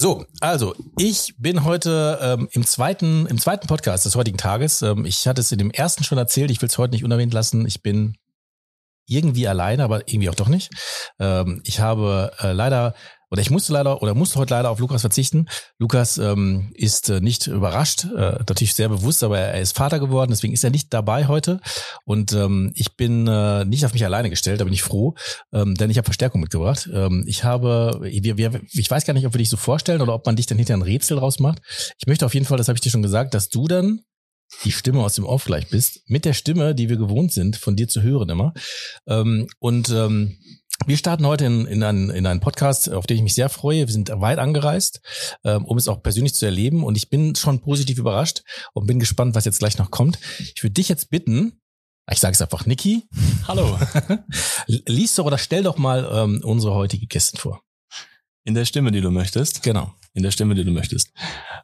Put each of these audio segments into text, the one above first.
So, also ich bin heute ähm, im zweiten im zweiten Podcast des heutigen Tages. Ähm, ich hatte es in dem ersten schon erzählt. Ich will es heute nicht unerwähnt lassen. Ich bin irgendwie alleine, aber irgendwie auch doch nicht. Ähm, ich habe äh, leider oder ich musste leider oder musste heute leider auf Lukas verzichten. Lukas ähm, ist äh, nicht überrascht, äh, natürlich sehr bewusst, aber er ist Vater geworden, deswegen ist er nicht dabei heute. Und ähm, ich bin äh, nicht auf mich alleine gestellt, da bin ich froh, ähm, denn ich habe Verstärkung mitgebracht. Ähm, ich habe, wir, wir, ich weiß gar nicht, ob wir dich so vorstellen oder ob man dich dann hinter ein Rätsel rausmacht. Ich möchte auf jeden Fall, das habe ich dir schon gesagt, dass du dann die Stimme aus dem Off gleich bist, mit der Stimme, die wir gewohnt sind, von dir zu hören immer. Ähm, und ähm, wir starten heute in, in, einen, in einen Podcast, auf den ich mich sehr freue. Wir sind weit angereist, ähm, um es auch persönlich zu erleben. Und ich bin schon positiv überrascht und bin gespannt, was jetzt gleich noch kommt. Ich würde dich jetzt bitten, ich sage es einfach, Niki. Hallo. Lies doch oder stell doch mal ähm, unsere heutige Gästin vor. In der Stimme, die du möchtest. Genau in der Stimme, die du möchtest.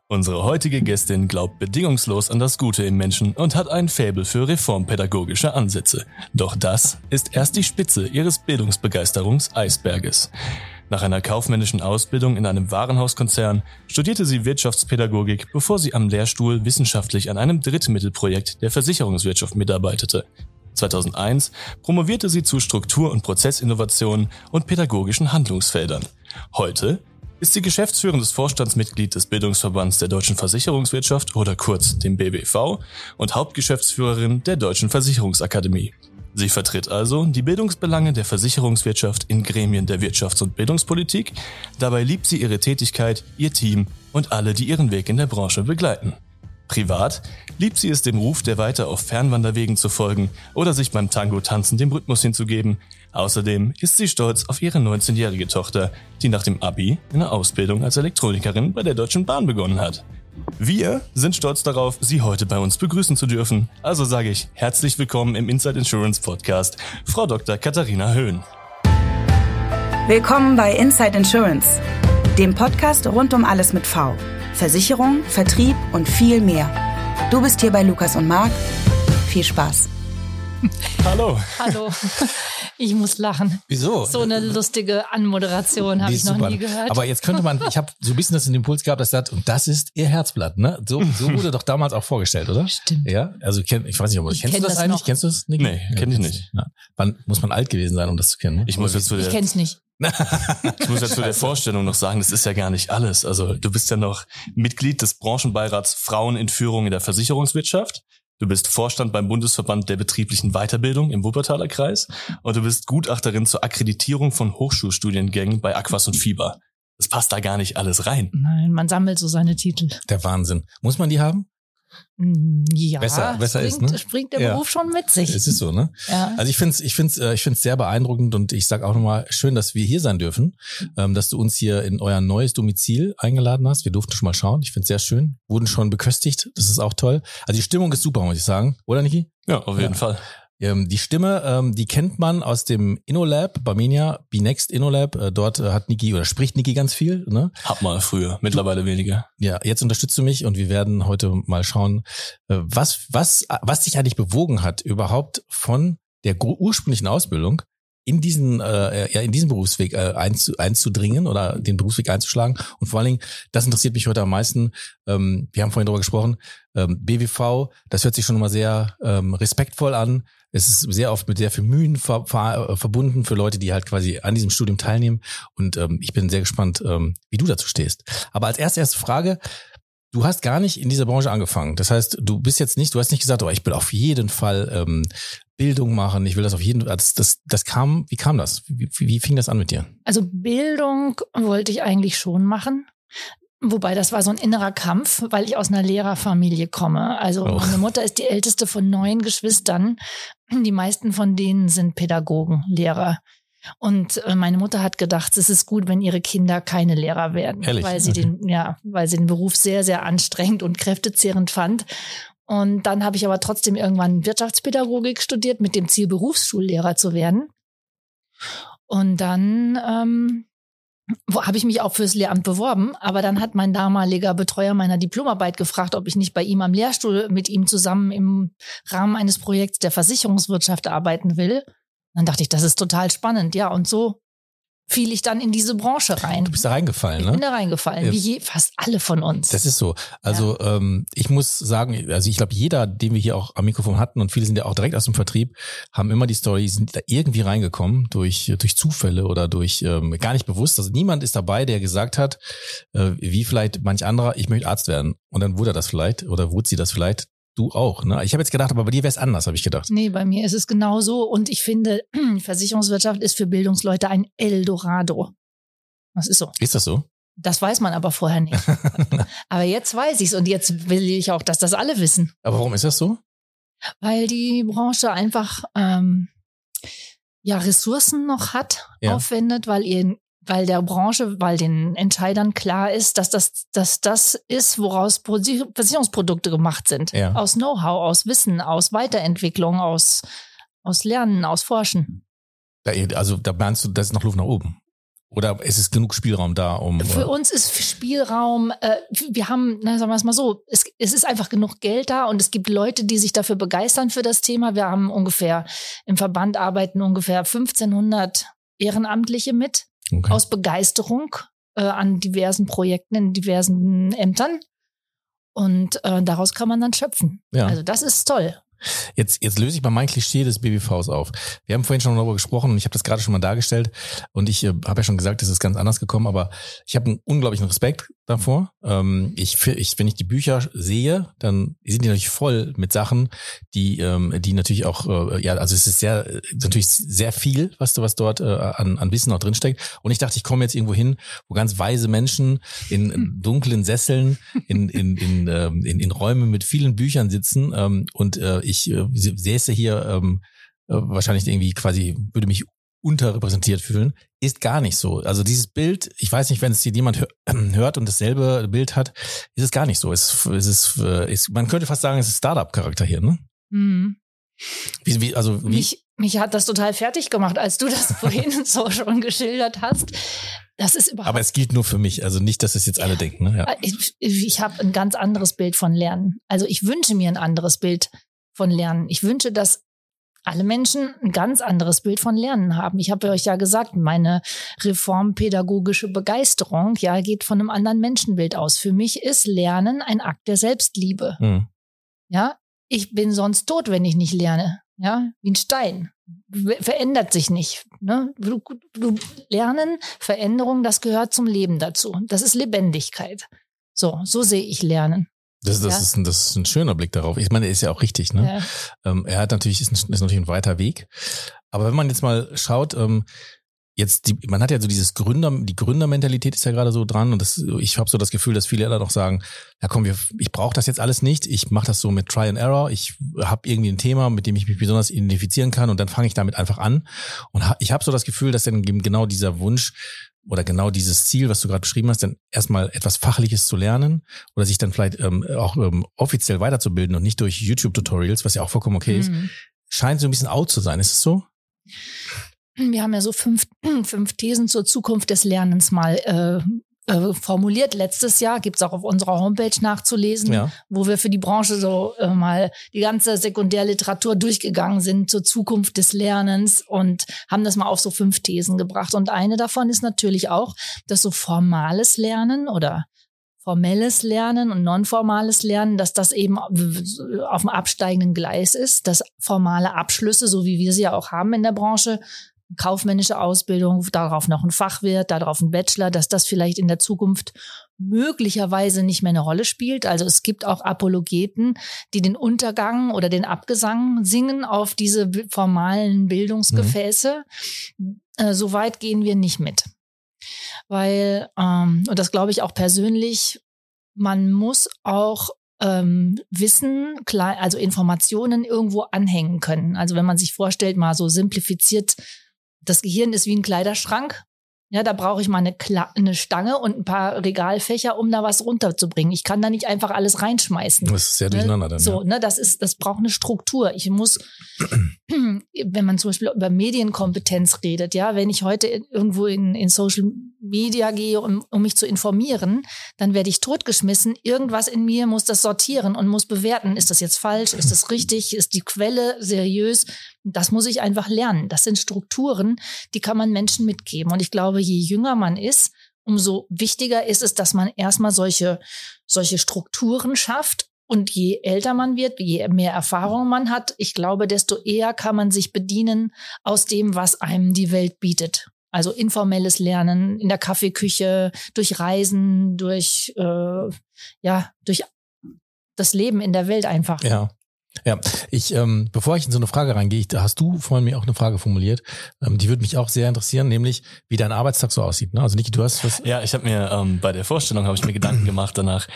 Unsere heutige Gästin glaubt bedingungslos an das Gute im Menschen und hat ein Faible für reformpädagogische Ansätze. Doch das ist erst die Spitze ihres Bildungsbegeisterungs-Eisberges. Nach einer kaufmännischen Ausbildung in einem Warenhauskonzern studierte sie Wirtschaftspädagogik, bevor sie am Lehrstuhl wissenschaftlich an einem Drittmittelprojekt der Versicherungswirtschaft mitarbeitete. 2001 promovierte sie zu Struktur- und Prozessinnovationen und pädagogischen Handlungsfeldern. Heute ist sie geschäftsführendes Vorstandsmitglied des Bildungsverbands der deutschen Versicherungswirtschaft oder kurz dem BBV und Hauptgeschäftsführerin der Deutschen Versicherungsakademie. Sie vertritt also die Bildungsbelange der Versicherungswirtschaft in Gremien der Wirtschafts- und Bildungspolitik. Dabei liebt sie ihre Tätigkeit, ihr Team und alle, die ihren Weg in der Branche begleiten. Privat liebt sie es dem Ruf der Weiter auf Fernwanderwegen zu folgen oder sich beim Tango-Tanzen dem Rhythmus hinzugeben. Außerdem ist sie stolz auf ihre 19-jährige Tochter, die nach dem Abi eine Ausbildung als Elektronikerin bei der Deutschen Bahn begonnen hat. Wir sind stolz darauf, Sie heute bei uns begrüßen zu dürfen. Also sage ich herzlich willkommen im Inside Insurance Podcast, Frau Dr. Katharina Höhn. Willkommen bei Inside Insurance, dem Podcast rund um alles mit V. Versicherung, Vertrieb und viel mehr. Du bist hier bei Lukas und Marc. Viel Spaß. Hallo. Hallo. Ich muss lachen. Wieso? So eine lustige Anmoderation habe ich noch super. nie gehört. Aber jetzt könnte man, ich habe so ein bisschen das in den Impuls gehabt, dass sagt, und das ist ihr Herzblatt, ne? So, so wurde doch damals auch vorgestellt, oder? Stimmt. Ja, also kenn, ich weiß nicht, ob ich kennst kenn du das, das eigentlich? Noch. Kennst du das? Nick? Nee, kenn ich nicht. Ja. Wann muss man alt gewesen sein, um das zu kennen? Ne? Ich muss jetzt zu ich kenn's nicht. ich muss jetzt zu der Vorstellung noch sagen, das ist ja gar nicht alles. Also du bist ja noch Mitglied des Branchenbeirats Frauen in Führung in der Versicherungswirtschaft. Du bist Vorstand beim Bundesverband der betrieblichen Weiterbildung im Wuppertaler Kreis und du bist Gutachterin zur Akkreditierung von Hochschulstudiengängen bei Aquas und Fieber. Das passt da gar nicht alles rein. Nein, man sammelt so seine Titel. Der Wahnsinn. Muss man die haben? Ja, besser, besser springt, ist, ne? springt der ja. Beruf schon mit sich. Es ist so, ne? Ja. Also ich finde es ich find's, äh, ich find's sehr beeindruckend und ich sage auch nochmal, schön, dass wir hier sein dürfen, ähm, dass du uns hier in euer neues Domizil eingeladen hast. Wir durften schon mal schauen. Ich finde es sehr schön. Wurden schon beköstigt. Das ist auch toll. Also die Stimmung ist super, muss ich sagen. Oder, Niki? Ja, auf jeden ja. Fall. Ähm, die Stimme, ähm, die kennt man aus dem InnoLab, Barmenia, BeNext InnoLab. Äh, dort äh, hat Niki oder spricht Niki ganz viel. Ne? Hab mal früher, mittlerweile weniger. Ja, jetzt unterstützt du mich und wir werden heute mal schauen, äh, was, was, was dich eigentlich bewogen hat, überhaupt von der ursprünglichen Ausbildung in diesen äh, ja in diesen Berufsweg äh, einzu, einzudringen oder den Berufsweg einzuschlagen. Und vor allen Dingen das interessiert mich heute am meisten. Ähm, wir haben vorhin darüber gesprochen. Ähm, BWV das hört sich schon immer sehr ähm, respektvoll an. Es ist sehr oft mit sehr viel Mühen ver ver verbunden für Leute die halt quasi an diesem Studium teilnehmen. Und ähm, ich bin sehr gespannt ähm, wie du dazu stehst. Aber als erste erste Frage Du hast gar nicht in dieser Branche angefangen. Das heißt, du bist jetzt nicht, du hast nicht gesagt, oh, ich will auf jeden Fall ähm, Bildung machen, ich will das auf jeden Fall. Das, das, das kam, wie kam das? Wie, wie fing das an mit dir? Also Bildung wollte ich eigentlich schon machen. Wobei das war so ein innerer Kampf, weil ich aus einer Lehrerfamilie komme. Also oh. meine Mutter ist die älteste von neun Geschwistern. Die meisten von denen sind Pädagogen, Lehrer. Und äh, meine Mutter hat gedacht, es ist gut, wenn ihre Kinder keine Lehrer werden, Ehrlich? weil sie den, ja, weil sie den Beruf sehr, sehr anstrengend und kräftezehrend fand. Und dann habe ich aber trotzdem irgendwann Wirtschaftspädagogik studiert mit dem Ziel, Berufsschullehrer zu werden. Und dann ähm, habe ich mich auch fürs Lehramt beworben, aber dann hat mein damaliger Betreuer meiner Diplomarbeit gefragt, ob ich nicht bei ihm am Lehrstuhl mit ihm zusammen im Rahmen eines Projekts der Versicherungswirtschaft arbeiten will. Dann dachte ich, das ist total spannend, ja. Und so fiel ich dann in diese Branche rein. Du bist da reingefallen, ich ne? bin da reingefallen, Ja. wie je, fast alle von uns. Das ist so. Also ähm, ich muss sagen, also ich glaube, jeder, den wir hier auch am Mikrofon hatten und viele sind ja auch direkt aus dem Vertrieb, haben immer die Story, sind da irgendwie reingekommen durch durch Zufälle oder durch ähm, gar nicht bewusst. Also niemand ist dabei, der gesagt hat, äh, wie vielleicht manch anderer, ich möchte Arzt werden. Und dann wurde er das vielleicht oder wurde sie das vielleicht. Du auch. Ne? Ich habe jetzt gedacht, aber bei dir wäre es anders, habe ich gedacht. Nee, bei mir ist es genauso. Und ich finde, Versicherungswirtschaft ist für Bildungsleute ein Eldorado. Das ist so. Ist das so? Das weiß man aber vorher nicht. aber jetzt weiß ich's und jetzt will ich auch, dass das alle wissen. Aber warum ist das so? Weil die Branche einfach ähm, ja Ressourcen noch hat, Ja. aufwendet, weil ihr weil der Branche, weil den Entscheidern klar ist, dass das, dass das ist, woraus Pro- Versicherungsprodukte gemacht sind. Ja. Aus Know-how, aus Wissen, aus Weiterentwicklung, aus, aus Lernen, aus Forschen. Also da meinst du, da ist noch Luft nach oben. Oder ist es genug Spielraum da, um. Für uns ist Spielraum, äh, wir haben, na, sagen wir es mal so, es, es ist einfach genug Geld da und es gibt Leute, die sich dafür begeistern für das Thema. Wir haben ungefähr, im Verband arbeiten ungefähr 1500 Ehrenamtliche mit, okay. aus Begeisterung äh, an diversen Projekten in diversen Ämtern. Und äh, daraus kann man dann schöpfen. Ja. Also das ist toll. Jetzt, jetzt löse ich mal mein Klischee des BBVs auf. Wir haben vorhin schon darüber gesprochen und ich habe das gerade schon mal dargestellt und ich äh, habe ja schon gesagt, es ist ganz anders gekommen, aber ich habe einen unglaublichen Respekt davor. Ähm, ich, ich, wenn ich die Bücher sehe, dann sind die natürlich voll mit Sachen, die, ähm, die natürlich auch, äh, ja, also es ist sehr, natürlich sehr viel, was, du- was dort äh, an, an Wissen auch drinsteckt. Und ich dachte, ich komme jetzt irgendwo hin, wo ganz weise Menschen in Hm. dunklen Sesseln, in, in, in, ähm, in, in Räumen mit vielen Büchern sitzen ähm, und äh, ich äh, säße hier ähm, äh, wahrscheinlich irgendwie quasi, würde mich unterrepräsentiert fühlen, ist gar nicht so. Also dieses Bild, ich weiß nicht, wenn es hier jemand hör, hört und dasselbe Bild hat, ist es gar nicht so. Es, es ist, äh, ist, man könnte fast sagen, es ist Startup-Charakter hier, ne? Mhm. Wie, wie, also wie, Mich, mich hat das total fertig gemacht, als du das vorhin so schon geschildert hast. Das ist überhaupt aber es gilt nur für mich, also nicht, dass es jetzt alle denken, ne? Ja. Ich, ich habe ein ganz anderes Bild von Lernen. Also ich wünsche mir ein anderes Bild von Lernen. Ich wünsche, dass alle Menschen ein ganz anderes Bild von Lernen haben. Ich habe euch ja gesagt, meine reformpädagogische Begeisterung ja geht von einem anderen Menschenbild aus. Für mich ist Lernen ein Akt der Selbstliebe. Hm. Ja, ich bin sonst tot, wenn ich nicht lerne. Ja, wie ein Stein. Ver- Verändert sich nicht. Ne? Du, du, Lernen, Veränderung, das gehört zum Leben dazu. Das ist Lebendigkeit. So, so sehe ich Lernen. Das, das, Ja. ist ein, das ist ein schöner Blick darauf. Ich meine, er ist ja auch richtig, ne? Ja. Ähm, er hat natürlich, ist, ein, ist natürlich ein weiter Weg. Aber wenn man jetzt mal schaut, ähm, jetzt die, man hat ja so dieses Gründer, die Gründermentalität ist ja gerade so dran und das, ich habe so das Gefühl, dass viele dann noch sagen, ja komm, wir, ich brauche das jetzt alles nicht, ich mache das so mit Try and Error, ich habe irgendwie ein Thema, mit dem ich mich besonders identifizieren kann und dann fange ich damit einfach an und ich habe so das Gefühl, dass dann eben genau dieser Wunsch oder genau dieses Ziel, was du gerade beschrieben hast, dann erstmal etwas Fachliches zu lernen oder sich dann vielleicht ähm, auch ähm, offiziell weiterzubilden und nicht durch YouTube-Tutorials, was ja auch vollkommen okay ist, Mhm. scheint so ein bisschen out zu sein. Ist es so? Wir haben ja so fünf, fünf Thesen zur Zukunft des Lernens mal äh, äh, formuliert. Letztes Jahr gibt's auch auf unserer Homepage nachzulesen, Ja. wo wir für die Branche so äh, mal die ganze Sekundärliteratur durchgegangen sind zur Zukunft des Lernens und haben das mal auf so fünf Thesen gebracht. Und eine davon ist natürlich auch, dass so formales Lernen oder formelles Lernen und nonformales Lernen, dass das eben auf dem absteigenden Gleis ist, dass formale Abschlüsse, so wie wir sie ja auch haben in der Branche, kaufmännische Ausbildung, darauf noch ein Fachwirt, darauf ein Bachelor, dass das vielleicht in der Zukunft möglicherweise nicht mehr eine Rolle spielt. Also es gibt auch Apologeten, die den Untergang oder den Abgesang singen auf diese formalen Bildungsgefäße. Äh, so weit gehen wir nicht mit. Weil, ähm, und das glaube ich auch persönlich, man muss auch ähm, Wissen, also Informationen irgendwo anhängen können. Also wenn man sich vorstellt, mal so simplifiziert, das Gehirn ist wie ein Kleiderschrank. Ja, da brauche ich mal eine, Kla eine Stange und ein paar Regalfächer, um da was runterzubringen. Ich kann da nicht einfach alles reinschmeißen. Das ist sehr Ne? durcheinander dann. So, ja. ne, das ist, das braucht eine Struktur. Ich muss, wenn man zum Beispiel über Medienkompetenz redet, ja, wenn ich heute irgendwo in, in Social Media gehe, um, um mich zu informieren, dann werde ich totgeschmissen. Irgendwas in mir muss das sortieren und muss bewerten. Ist das jetzt falsch? Ist das richtig? Ist die Quelle seriös? Das muss ich einfach lernen. Das sind Strukturen, die kann man Menschen mitgeben. Und ich glaube, je jünger man ist, umso wichtiger ist es, dass man erstmal solche, solche Strukturen schafft und je älter man wird, je mehr Erfahrung man hat, ich glaube, desto eher kann man sich bedienen aus dem, was einem die Welt bietet. Also informelles Lernen in der Kaffeeküche, durch Reisen, durch äh, ja, durch das Leben in der Welt einfach. Ja. Ja, ich, ähm, bevor ich in so eine Frage reingehe, ich, hast du vorhin mir auch eine Frage formuliert, ähm, die würde mich auch sehr interessieren, nämlich wie dein Arbeitstag so aussieht. Ne? Also Niki, du hast was. Ja, ich habe mir ähm, bei der Vorstellung habe ich mir Gedanken gemacht danach,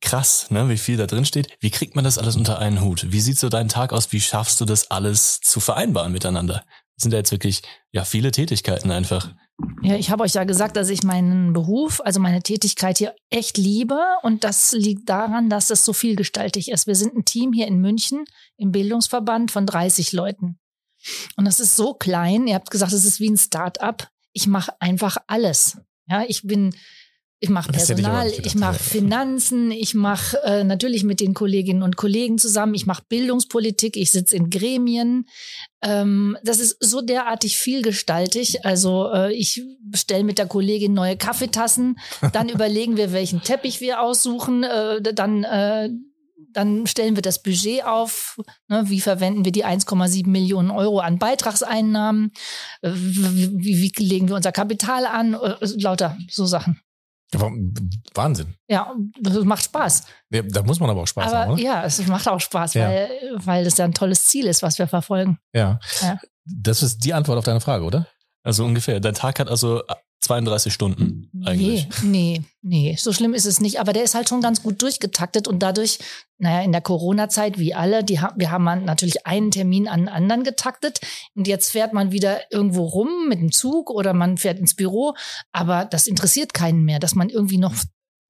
krass, ne, wie viel da drin steht. Wie kriegt man das alles unter einen Hut? Wie sieht so dein Tag aus? Wie schaffst du das alles zu vereinbaren miteinander? Das sind ja jetzt wirklich ja viele Tätigkeiten einfach. Ja, ich habe euch ja gesagt, dass ich meinen Beruf, also meine Tätigkeit hier echt liebe und das liegt daran, dass es so vielgestaltig ist. Wir sind ein Team hier in München im Bildungsverband von 30 Leuten. Und das ist so klein. Ihr habt gesagt, es ist wie ein Start-up. Ich mache einfach alles. Ja, ich bin ich mache Personal, ich, ich mache Finanzen, ich mache äh, natürlich mit den Kolleginnen und Kollegen zusammen, ich mache Bildungspolitik, ich sitze in Gremien. Ähm, das ist so derartig vielgestaltig. Also äh, ich bestelle mit der Kollegin neue Kaffeetassen, dann überlegen wir, welchen Teppich wir aussuchen, äh, dann äh, dann stellen wir das Budget auf. Ne, wie verwenden wir die 1,7 Millionen Euro an Beitragseinnahmen? Äh, wie, wie, wie legen wir unser Kapital an? Äh, lauter so Sachen. Wahnsinn. Ja, das macht Spaß. Ja, da muss man aber auch Spaß aber, haben, oder? Ja, es macht auch Spaß, ja. weil, weil das ja ein tolles Ziel ist, was wir verfolgen. Ja. ja. Das ist die Antwort auf deine Frage, oder? Also ungefähr. Dein Tag hat also 32 Stunden eigentlich. Nee, nee, nee, so schlimm ist es nicht. Aber der ist halt schon ganz gut durchgetaktet und dadurch, naja, in der Corona-Zeit wie alle, die, wir haben natürlich einen Termin an den anderen getaktet und jetzt fährt man wieder irgendwo rum mit dem Zug oder man fährt ins Büro, aber das interessiert keinen mehr, dass man irgendwie noch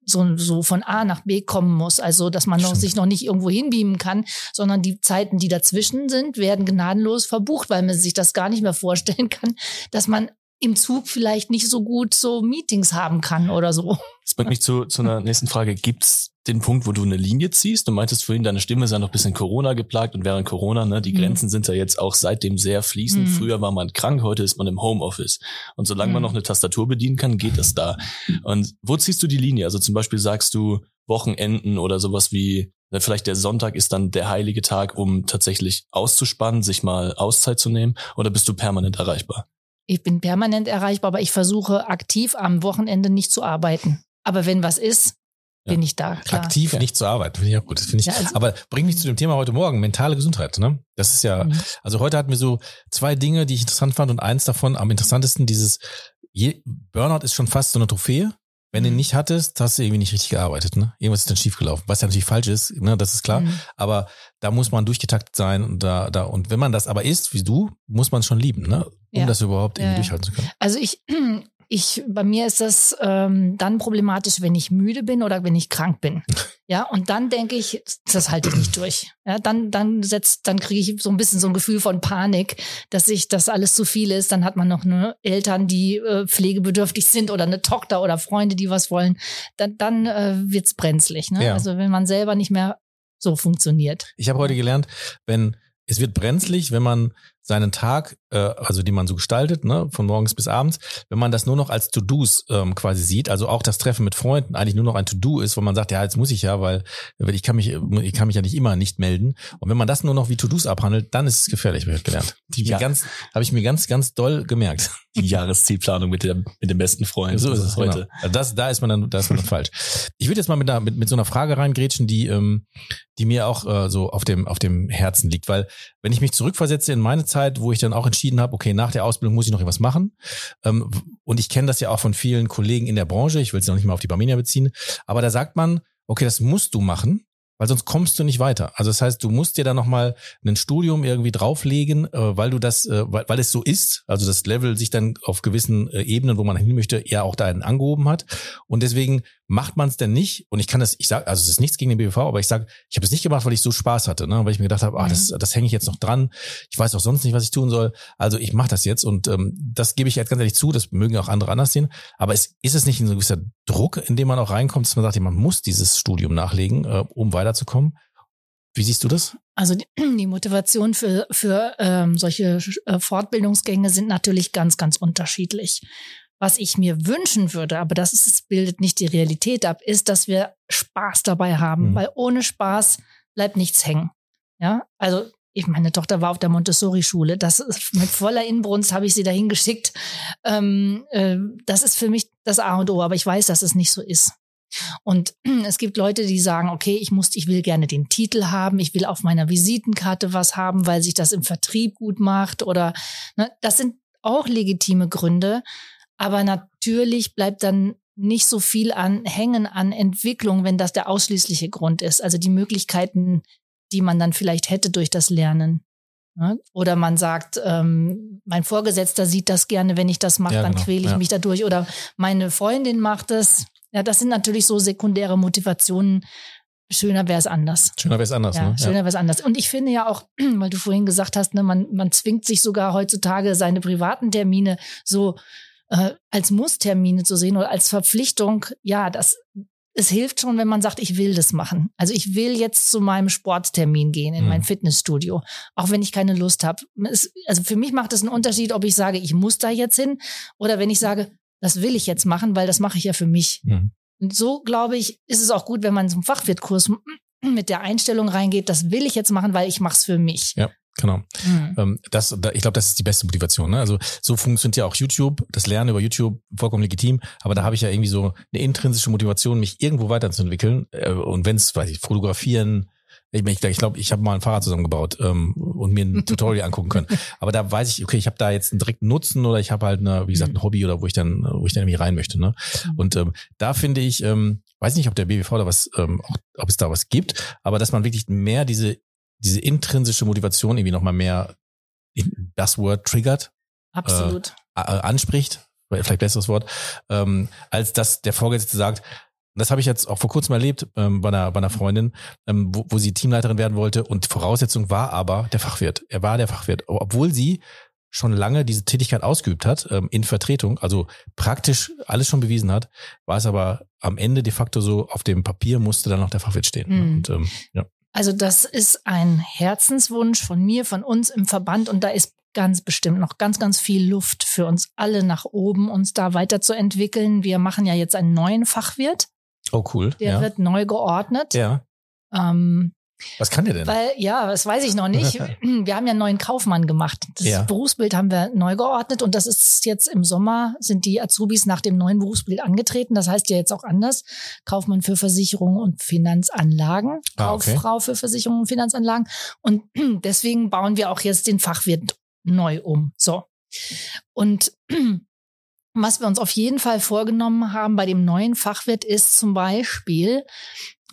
so, so von A nach B kommen muss. Also, dass man noch, sich noch nicht irgendwo hinbeamen kann, sondern die Zeiten, die dazwischen sind, werden gnadenlos verbucht, weil man sich das gar nicht mehr vorstellen kann, dass man im Zug vielleicht nicht so gut so Meetings haben kann oder so. Das bringt mich zu, zu einer nächsten Frage. Gibt's den Punkt, wo du eine Linie ziehst? Du meintest vorhin, deine Stimme sei noch ein bisschen Corona geplagt und während Corona, ne, die mhm. Grenzen sind ja jetzt auch seitdem sehr fließend. Mhm. Früher war man krank, heute ist man im Homeoffice. Und solange mhm. man noch eine Tastatur bedienen kann, geht das da. Und wo ziehst du die Linie? Also zum Beispiel sagst du Wochenenden oder sowas wie, ne, vielleicht der Sonntag ist dann der heilige Tag, um tatsächlich auszuspannen, sich mal Auszeit zu nehmen, oder bist du permanent erreichbar? Ich bin permanent erreichbar, aber ich versuche aktiv am Wochenende nicht zu arbeiten. Aber wenn was ist, bin ja. ich da. Klar. Aktiv ja. nicht zu arbeiten, finde ich auch gut. Das finde ich. Ja, also aber bring mich zu dem Thema heute Morgen, mentale Gesundheit. Ne? Das ist ja, mhm. also heute hatten wir so zwei Dinge, die ich interessant fand und eins davon am interessantesten, dieses je, Burnout ist schon fast so eine Trophäe. Wenn du ihn mhm. nicht hattest, hast du irgendwie nicht richtig gearbeitet. Ne? Irgendwas ist dann schiefgelaufen, was ja natürlich falsch ist, ne? das ist klar. Mhm. Aber da muss man durchgetaktet sein und da, da und wenn man das aber ist, wie du, muss man es schon lieben, ne? um ja. das überhaupt irgendwie ja. durchhalten zu können. Also ich ich, bei mir ist das ähm, dann problematisch, wenn ich müde bin oder wenn ich krank bin. Ja, und dann denke ich, das halte ich nicht durch. Ja, dann, dann setzt, dann kriege ich so ein bisschen so ein Gefühl von Panik, dass ich, dass alles zu viel ist. Dann hat man noch eine Eltern, die äh, pflegebedürftig sind oder eine Tochter oder Freunde, die was wollen. Dann, dann äh, wird's brenzlig. Ne? Ja. Also wenn man selber nicht mehr so funktioniert. Ich habe heute gelernt, wenn es wird brenzlig, wenn man seinen Tag, äh, also die man so gestaltet, ne, von morgens bis abends, wenn man das nur noch als To-Dos ähm, quasi sieht, also auch das Treffen mit Freunden eigentlich nur noch ein To-Do ist, wo man sagt, ja, jetzt muss ich ja, weil ich kann mich, ich kann mich ja nicht immer nicht melden. Und wenn man das nur noch wie To-Dos abhandelt, dann ist es gefährlich, habe ich gelernt. Die ja. ganz, habe ich mir ganz, ganz doll gemerkt. Die Jahreszielplanung mit dem, mit dem besten Freund. So ist es heute. Genau. Also das, da ist man dann, da ist man dann falsch. Ich würde jetzt mal mit, einer, mit, mit so einer Frage reingrätschen, die, ähm, die mir auch äh, so auf dem, auf dem Herzen liegt, weil wenn ich mich zurückversetze in meine Zeit, wo ich dann auch entschieden habe, okay, nach der Ausbildung muss ich noch etwas machen. Ähm, und ich kenne das ja auch von vielen Kollegen in der Branche, ich will es noch nicht mal auf die Barmenia beziehen, aber da sagt man, okay, das musst du machen, weil sonst kommst du nicht weiter. Also das heißt, du musst dir da nochmal ein Studium irgendwie drauflegen, äh, weil du das, äh, weil, weil es so ist, also das Level sich dann auf gewissen äh, Ebenen, wo man hin möchte, ja auch da angehoben hat. Und deswegen macht man es denn nicht? Und ich kann das, ich sage, also es ist nichts gegen den BBV, aber ich sage, ich habe es nicht gemacht, weil ich so Spaß hatte, ne? weil ich mir gedacht habe, ah, das, Mhm. das hänge ich jetzt noch dran. Ich weiß auch sonst nicht, was ich tun soll. Also ich mache das jetzt und ähm, das gebe ich jetzt ganz ehrlich zu. Das mögen auch andere anders sehen. Aber es, ist es nicht ein gewisser Druck, in dem man auch reinkommt, dass man sagt, man muss dieses Studium nachlegen, äh, um weiterzukommen? Wie siehst du das? Also die, die Motivation für, für ähm, solche äh, Fortbildungsgänge sind natürlich ganz, ganz unterschiedlich. Was ich mir wünschen würde, aber das ist, bildet nicht die Realität ab, ist, dass wir Spaß dabei haben, Mhm. weil ohne Spaß bleibt nichts hängen. Ja, also ich, meine Tochter war auf der Montessori-Schule. Das ist mit voller Inbrunst habe ich sie dahin geschickt. Ähm, äh, das ist für mich das A und O, aber ich weiß, dass es nicht so ist. Und es gibt Leute, die sagen, okay, ich muss, ich will gerne den Titel haben, ich will auf meiner Visitenkarte was haben, weil sich das im Vertrieb gut macht oder ne, das sind auch legitime Gründe. Aber natürlich bleibt dann nicht so viel an Hängen an Entwicklung, wenn das der ausschließliche Grund ist. Also die Möglichkeiten, die man dann vielleicht hätte durch das Lernen. Ne? Oder man sagt, ähm, mein Vorgesetzter sieht das gerne, wenn ich das mache, Ja, dann genau. quäle ich Ja. mich dadurch. Oder meine Freundin macht es. Ja, das sind natürlich so sekundäre Motivationen. Schöner wäre es anders. Schöner wäre es anders, Ja, ne? schöner wäre es anders. Und ich finde ja auch, weil du vorhin gesagt hast, ne, man, man zwingt sich sogar heutzutage seine privaten Termine so äh, als Musstermine zu sehen oder als Verpflichtung. Ja, das es hilft schon, wenn man sagt, ich will das machen. Also ich will jetzt zu meinem Sporttermin gehen in Mhm. mein Fitnessstudio, auch wenn ich keine Lust habe. Also für mich macht es einen Unterschied, ob ich sage, ich muss da jetzt hin oder wenn ich sage, das will ich jetzt machen, weil das mache ich ja für mich. Mhm. Und so, glaube ich, ist es auch gut, wenn man zum Fachwirtkurs mit der Einstellung reingeht, das will ich jetzt machen, weil ich mache es für mich. Ja, genau. Mhm. Ähm, das, da, ich glaube, das ist die beste Motivation. Ne? Also so funktioniert ja auch YouTube, das Lernen über YouTube vollkommen legitim, aber da habe ich ja irgendwie so eine intrinsische Motivation, mich irgendwo weiterzuentwickeln. Äh, und wenn es, weiß ich, fotografieren, ich glaube, ich, glaub, ich habe mal ein Fahrrad zusammengebaut ähm, und mir ein Tutorial angucken können. Aber da weiß ich, okay, ich habe da jetzt einen direkten Nutzen oder ich habe halt eine, wie gesagt, ein Hobby oder wo ich dann, wo ich dann irgendwie rein möchte. Ne? Und ähm, da finde ich, ähm, weiß nicht, ob der BWV da was, ähm, auch, ob es da was gibt, aber dass man wirklich mehr diese diese intrinsische Motivation irgendwie nochmal mehr das Word triggert, Absolut. äh, anspricht, vielleicht besseres Wort, ähm, als dass der Vorgesetzte sagt, das habe ich jetzt auch vor kurzem erlebt ähm, bei, einer, bei einer Freundin, ähm, wo, wo sie Teamleiterin werden wollte und die Voraussetzung war aber der Fachwirt. Er war der Fachwirt, obwohl sie schon lange diese Tätigkeit ausgeübt hat ähm, in Vertretung, also praktisch alles schon bewiesen hat, war es aber am Ende de facto so, auf dem Papier musste dann noch der Fachwirt stehen. ne? Mhm. Und, ähm, ja. Also das ist ein Herzenswunsch von mir, von uns im Verband und da ist ganz bestimmt noch ganz, ganz viel Luft für uns alle nach oben, uns da weiterzuentwickeln. Wir machen ja jetzt einen neuen Fachwirt, Oh, cool. der ja. wird neu geordnet. ja. Ähm, Was kann der denn? Weil, ja, das weiß ich noch nicht. Wir haben ja einen neuen Kaufmann gemacht. Das Ja. Berufsbild haben wir neu geordnet und das ist jetzt im Sommer sind die Azubis nach dem neuen Berufsbild angetreten. Das heißt ja jetzt auch anders. Kaufmann für Versicherungen und Finanzanlagen. Ah, okay. Kauffrau für Versicherungen und Finanzanlagen. Und deswegen bauen wir auch jetzt den Fachwirt neu um. So. Und was wir uns auf jeden Fall vorgenommen haben bei dem neuen Fachwirt ist zum Beispiel,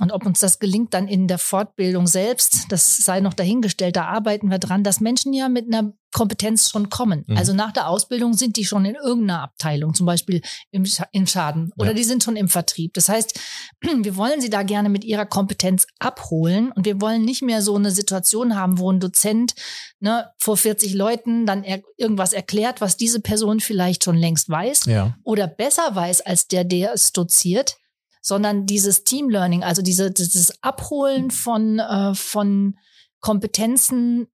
und ob uns das gelingt dann in der Fortbildung selbst, das sei noch dahingestellt, da arbeiten wir dran, dass Menschen ja mit einer Kompetenz schon kommen. Mhm. Also nach der Ausbildung sind die schon in irgendeiner Abteilung, zum Beispiel im, Scha im Schaden oder Ja. die sind schon im Vertrieb. Das heißt, wir wollen sie da gerne mit ihrer Kompetenz abholen und wir wollen nicht mehr so eine Situation haben, wo ein Dozent ne, vor 40 Leuten dann er irgendwas erklärt, was diese Person vielleicht schon längst weiß Ja. oder besser weiß als der, der es doziert, sondern dieses Team Learning, also diese, dieses Abholen von, äh, von Kompetenzen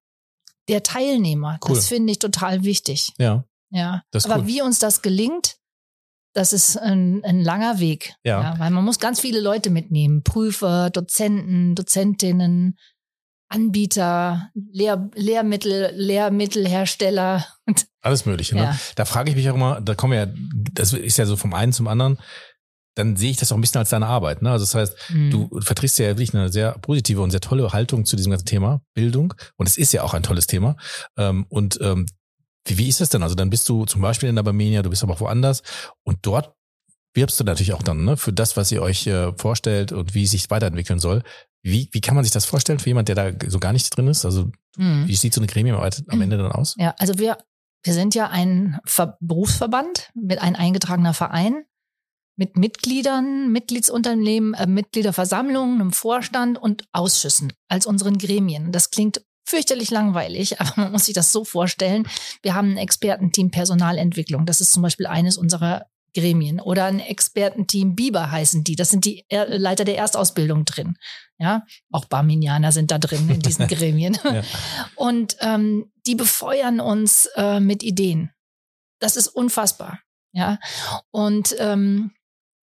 der Teilnehmer. Cool. Das finde ich total wichtig. Ja. Ja. Aber cool. wie uns das gelingt, das ist ein, ein langer Weg. Ja. Weil man muss ganz viele Leute mitnehmen. Prüfer, Dozenten, Dozentinnen, Anbieter, Lehr Lehrmittel, Lehrmittelhersteller. Alles Mögliche. Ne? Ja. Da frage ich mich auch immer, da kommen wir ja, das ist ja so vom einen zum anderen, dann sehe ich das auch ein bisschen als deine Arbeit. Ne? Also das heißt, hm. du vertrittst ja wirklich eine sehr positive und sehr tolle Haltung zu diesem ganzen Thema Bildung. Und es ist ja auch ein tolles Thema. Ähm, und ähm, wie, wie ist das denn? Also dann bist du zum Beispiel in der Barmenia, du bist aber auch woanders und dort wirbst du natürlich auch dann ne, für das, was ihr euch äh, vorstellt und wie es sich weiterentwickeln soll. Wie, wie kann man sich das vorstellen für jemand, der da so gar nicht drin ist? Also Hm. wie sieht so eine Gremienarbeit am Ende dann aus? Ja, also wir, wir sind ja ein Ver Berufsverband mit ein eingetragener Verein. Mit Mitgliedern, Mitgliedsunternehmen, äh, Mitgliederversammlungen, einem Vorstand und Ausschüssen als unseren Gremien. Das klingt fürchterlich langweilig, aber man muss sich das so vorstellen. Wir haben ein Expertenteam Personalentwicklung. Das ist zum Beispiel eines unserer Gremien oder ein Expertenteam Biber heißen die. Das sind die Leiter der Erstausbildung drin. Ja, auch Barminianer sind da drin in diesen Gremien. ja. Und ähm, die befeuern uns äh, mit Ideen. Das ist unfassbar. Ja, und ähm,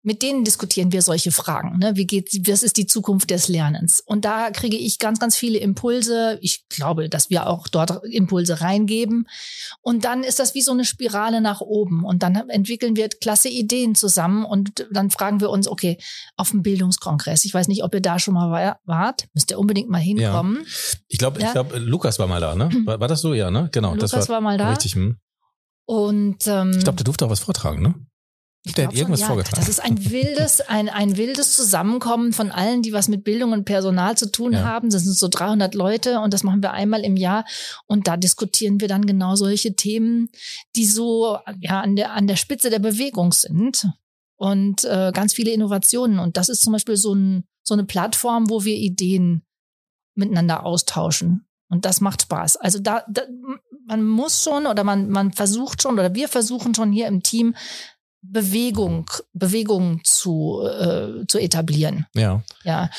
mit denen diskutieren wir solche Fragen. Ne? Wie geht, was ist die Zukunft des Lernens? Und da kriege ich ganz, ganz viele Impulse. Ich glaube, dass wir auch dort Impulse reingeben. Und dann ist das wie so eine Spirale nach oben. Und dann entwickeln wir klasse Ideen zusammen. Und dann fragen wir uns, okay, auf dem Bildungskongress. Ich weiß nicht, ob ihr da schon mal wart. Müsst ihr unbedingt mal hinkommen. Ja. Ich glaube, ja? ich glaube, Lukas war mal da, ne? War, war, das so? Ja, ne? Genau. Lukas das war, war mal da. Richtig. Hm. Und ähm, ich glaube, der durfte auch was vortragen, ne? Ich der hat irgendwas schon, ja, vorgetragen. Das ist ein wildes, ein, ein wildes Zusammenkommen von allen, die was mit Bildung und Personal zu tun ja. haben. Das sind so 300 Leute und das machen wir einmal im Jahr. Und da diskutieren wir dann genau solche Themen, die so ja an der, an der Spitze der Bewegung sind. Und äh, ganz viele Innovationen. Und das ist zum Beispiel so, ein, so eine Plattform, wo wir Ideen miteinander austauschen. Und das macht Spaß. Also da, da man muss schon oder man, man versucht schon oder wir versuchen schon hier im Team Bewegung, Bewegung zu, äh, zu etablieren. Ja. Ja.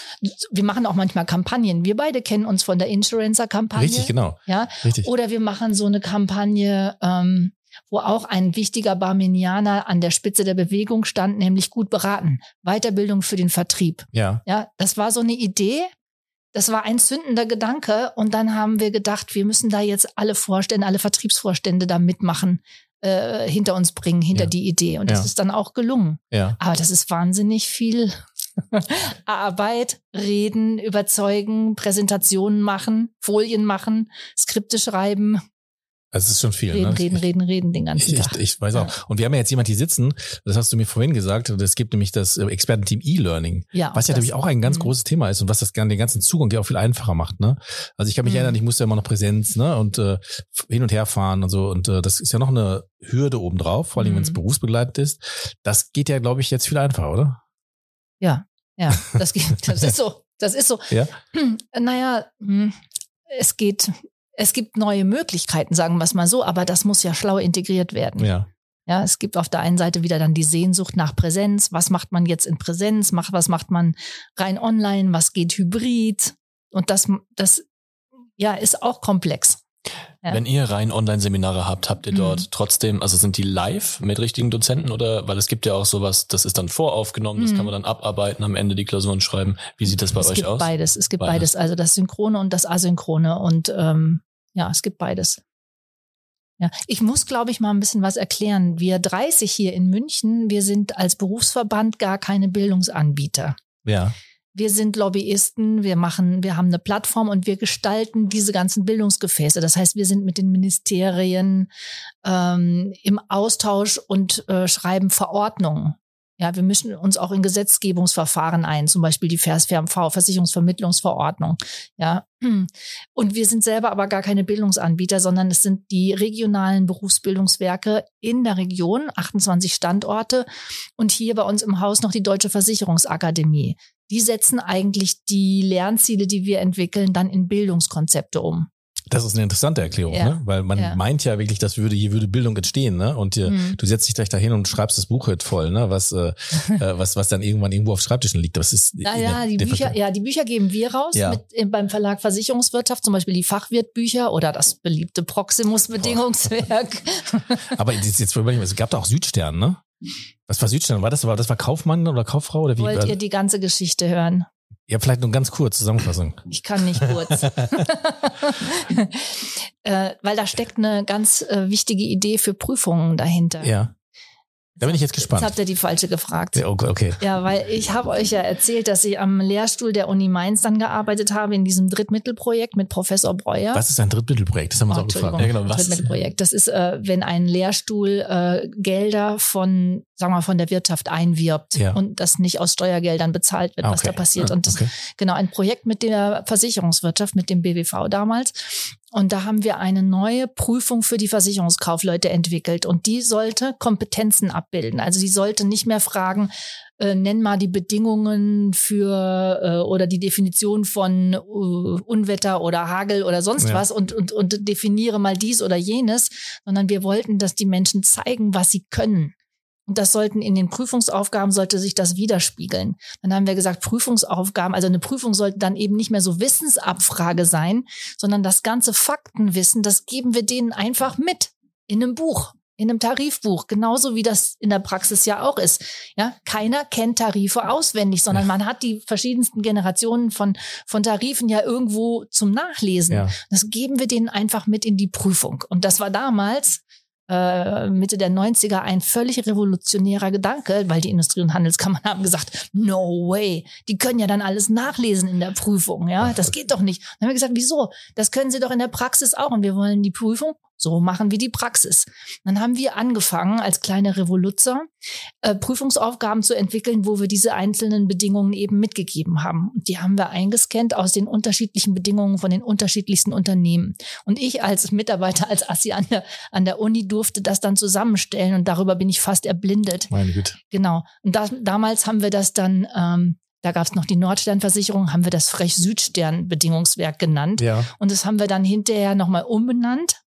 Wir machen auch manchmal Kampagnen. Wir beide kennen uns von der Insurancer-Kampagne. Richtig, genau. Ja. Richtig. Oder wir machen so eine Kampagne, ähm, wo auch ein wichtiger Barminianer an der Spitze der Bewegung stand, nämlich gut beraten. Weiterbildung für den Vertrieb. Ja. Ja. Das war so eine Idee. Das war ein zündender Gedanke. Und dann haben wir gedacht, wir müssen da jetzt alle Vorstände, alle Vertriebsvorstände da mitmachen äh, hinter uns bringen, hinter ja. die Idee. Und das ja. ist dann auch gelungen. Ja. Aber das ist wahnsinnig viel Arbeit, reden, überzeugen, Präsentationen machen, Folien machen, Skripte schreiben. Also es ist schon viel. Reden, ne? reden, reden, reden den ganzen Tag. Ich, ich weiß auch. Ja. Und wir haben ja jetzt jemand hier sitzen, das hast du mir vorhin gesagt, es gibt nämlich das äh, Expertenteam E-Learning, ja, was ja natürlich auch ein ganz mhm. großes Thema ist und was das den ganzen Zugang ja auch viel einfacher macht. Ne? Also ich kann mich mhm. erinnern, ich musste ja immer noch Präsenz ne? und äh, hin und her fahren und so und äh, das ist ja noch eine Hürde obendrauf, vor allem mhm. wenn es berufsbegleitet ist. Das geht ja, glaube ich, jetzt viel einfacher, oder? Ja, ja, das geht, das ist so. Das ist so. Ja. Naja, hm, es geht es gibt neue Möglichkeiten, sagen wir es mal so, aber das muss ja schlau integriert werden. Ja. Ja, es gibt auf der einen Seite wieder dann die Sehnsucht nach Präsenz. Was macht man jetzt in Präsenz? was macht man rein online? Was geht hybrid? Und das, das, ja, ist auch komplex. Ja. Wenn ihr rein Online-Seminare habt, habt ihr dort mhm. trotzdem, also sind die live mit richtigen Dozenten oder, weil es gibt ja auch sowas, das ist dann voraufgenommen, das mhm. kann man dann abarbeiten, am Ende die Klausuren schreiben. Wie sieht das bei es euch gibt aus? Beides, es gibt beides. beides. also das Synchrone und das Asynchrone und ähm, ja, es gibt beides. Ja, ich muss, glaube ich, mal ein bisschen was erklären. Wir 30 hier in München, wir sind als Berufsverband gar keine Bildungsanbieter. Ja. Wir sind Lobbyisten, wir machen, wir haben eine Plattform und wir gestalten diese ganzen Bildungsgefäße. Das heißt, wir sind mit den Ministerien ähm, im Austausch und äh, schreiben Verordnungen. Ja, wir mischen uns auch in Gesetzgebungsverfahren ein, zum Beispiel die VERSVMV, Versicherungsvermittlungsverordnung. Ja, und wir sind selber aber gar keine Bildungsanbieter, sondern es sind die regionalen Berufsbildungswerke in der Region, 28 Standorte und hier bei uns im Haus noch die Deutsche Versicherungsakademie. Die setzen eigentlich die Lernziele, die wir entwickeln, dann in Bildungskonzepte um. Das ist eine interessante Erklärung, ja. ne? weil man ja. meint ja wirklich, dass würde hier würde Bildung entstehen, ne? Und dir, mhm. du setzt dich gleich dahin und schreibst das Buch halt voll, ne? Was, äh, äh, was, was dann irgendwann irgendwo auf Schreibtischen liegt. Das ist ja, ja, die Bücher, ja, die Bücher geben wir raus ja. mit, beim Verlag Versicherungswirtschaft, zum Beispiel die Fachwirtbücher oder das beliebte Proximus-Bedingungswerk. Aber jetzt, jetzt es gab da auch Südstern, ne? Was war Südstern? War das, war das war Kaufmann oder Kauffrau oder wie? Wollt ihr die ganze Geschichte hören? Ja, vielleicht nur ganz kurz Zusammenfassung. Ich kann nicht kurz. äh, weil da steckt eine ganz äh, wichtige Idee für Prüfungen dahinter. Ja. Da bin ich jetzt gespannt. Jetzt habt ihr die falsche gefragt. Ja, okay. Ja, weil ich habe euch ja erzählt, dass ich am Lehrstuhl der Uni Mainz dann gearbeitet habe in diesem Drittmittelprojekt mit Professor Breuer. Was ist ein Drittmittelprojekt? Das haben wir oh, uns auch gefragt. Ja, genau, was? Drittmittelprojekt. Das ist, äh, wenn ein Lehrstuhl äh, Gelder von sagen wir, von der Wirtschaft einwirbt Ja. und das nicht aus Steuergeldern bezahlt wird, Ah, was da okay. passiert. Ah, Und das, okay. genau, ein Projekt mit der Versicherungswirtschaft, mit dem BWV damals. Und da haben wir eine neue Prüfung für die Versicherungskaufleute entwickelt. Und die sollte Kompetenzen abbilden. Also die sollte nicht mehr fragen, äh, nenn mal die Bedingungen für äh, oder die Definition von äh, Unwetter oder Hagel oder sonst Ja. was und, und, und definiere mal dies oder jenes, sondern wir wollten, dass die Menschen zeigen, was sie können. Und das sollten in den Prüfungsaufgaben sollte sich das widerspiegeln. Dann haben wir gesagt, Prüfungsaufgaben, also eine Prüfung sollte dann eben nicht mehr so Wissensabfrage sein, sondern das ganze Faktenwissen, das geben wir denen einfach mit in einem Buch, in einem Tarifbuch, genauso wie das in der Praxis ja auch ist. Ja, keiner kennt Tarife auswendig, sondern man hat die verschiedensten Generationen von von Tarifen ja irgendwo zum Nachlesen. Ja. Das geben wir denen einfach mit in die Prüfung. Und das war damals äh, Mitte der 90er ein völlig revolutionärer Gedanke, weil die Industrie- und Handelskammern haben gesagt, no way, die können ja dann alles nachlesen in der Prüfung, ja, das geht doch nicht. Dann haben wir gesagt, wieso? Das können sie doch in der Praxis auch und wir wollen die Prüfung so machen wie die Praxis. Dann haben wir angefangen, als kleine Revoluzer äh, Prüfungsaufgaben zu entwickeln, wo wir diese einzelnen Bedingungen eben mitgegeben haben. Und die haben wir eingescannt aus den unterschiedlichen Bedingungen von den unterschiedlichsten Unternehmen. Und ich als Mitarbeiter, als Assi an der, an der Uni durfte das dann zusammenstellen und darüber bin ich fast erblindet. Meine Güte. Genau. Und das, damals haben wir das dann, ähm, da gab es noch die Nordsternversicherung, haben wir das Frech-Südstern-Bedingungswerk genannt. Ja. Und das haben wir dann hinterher nochmal umbenannt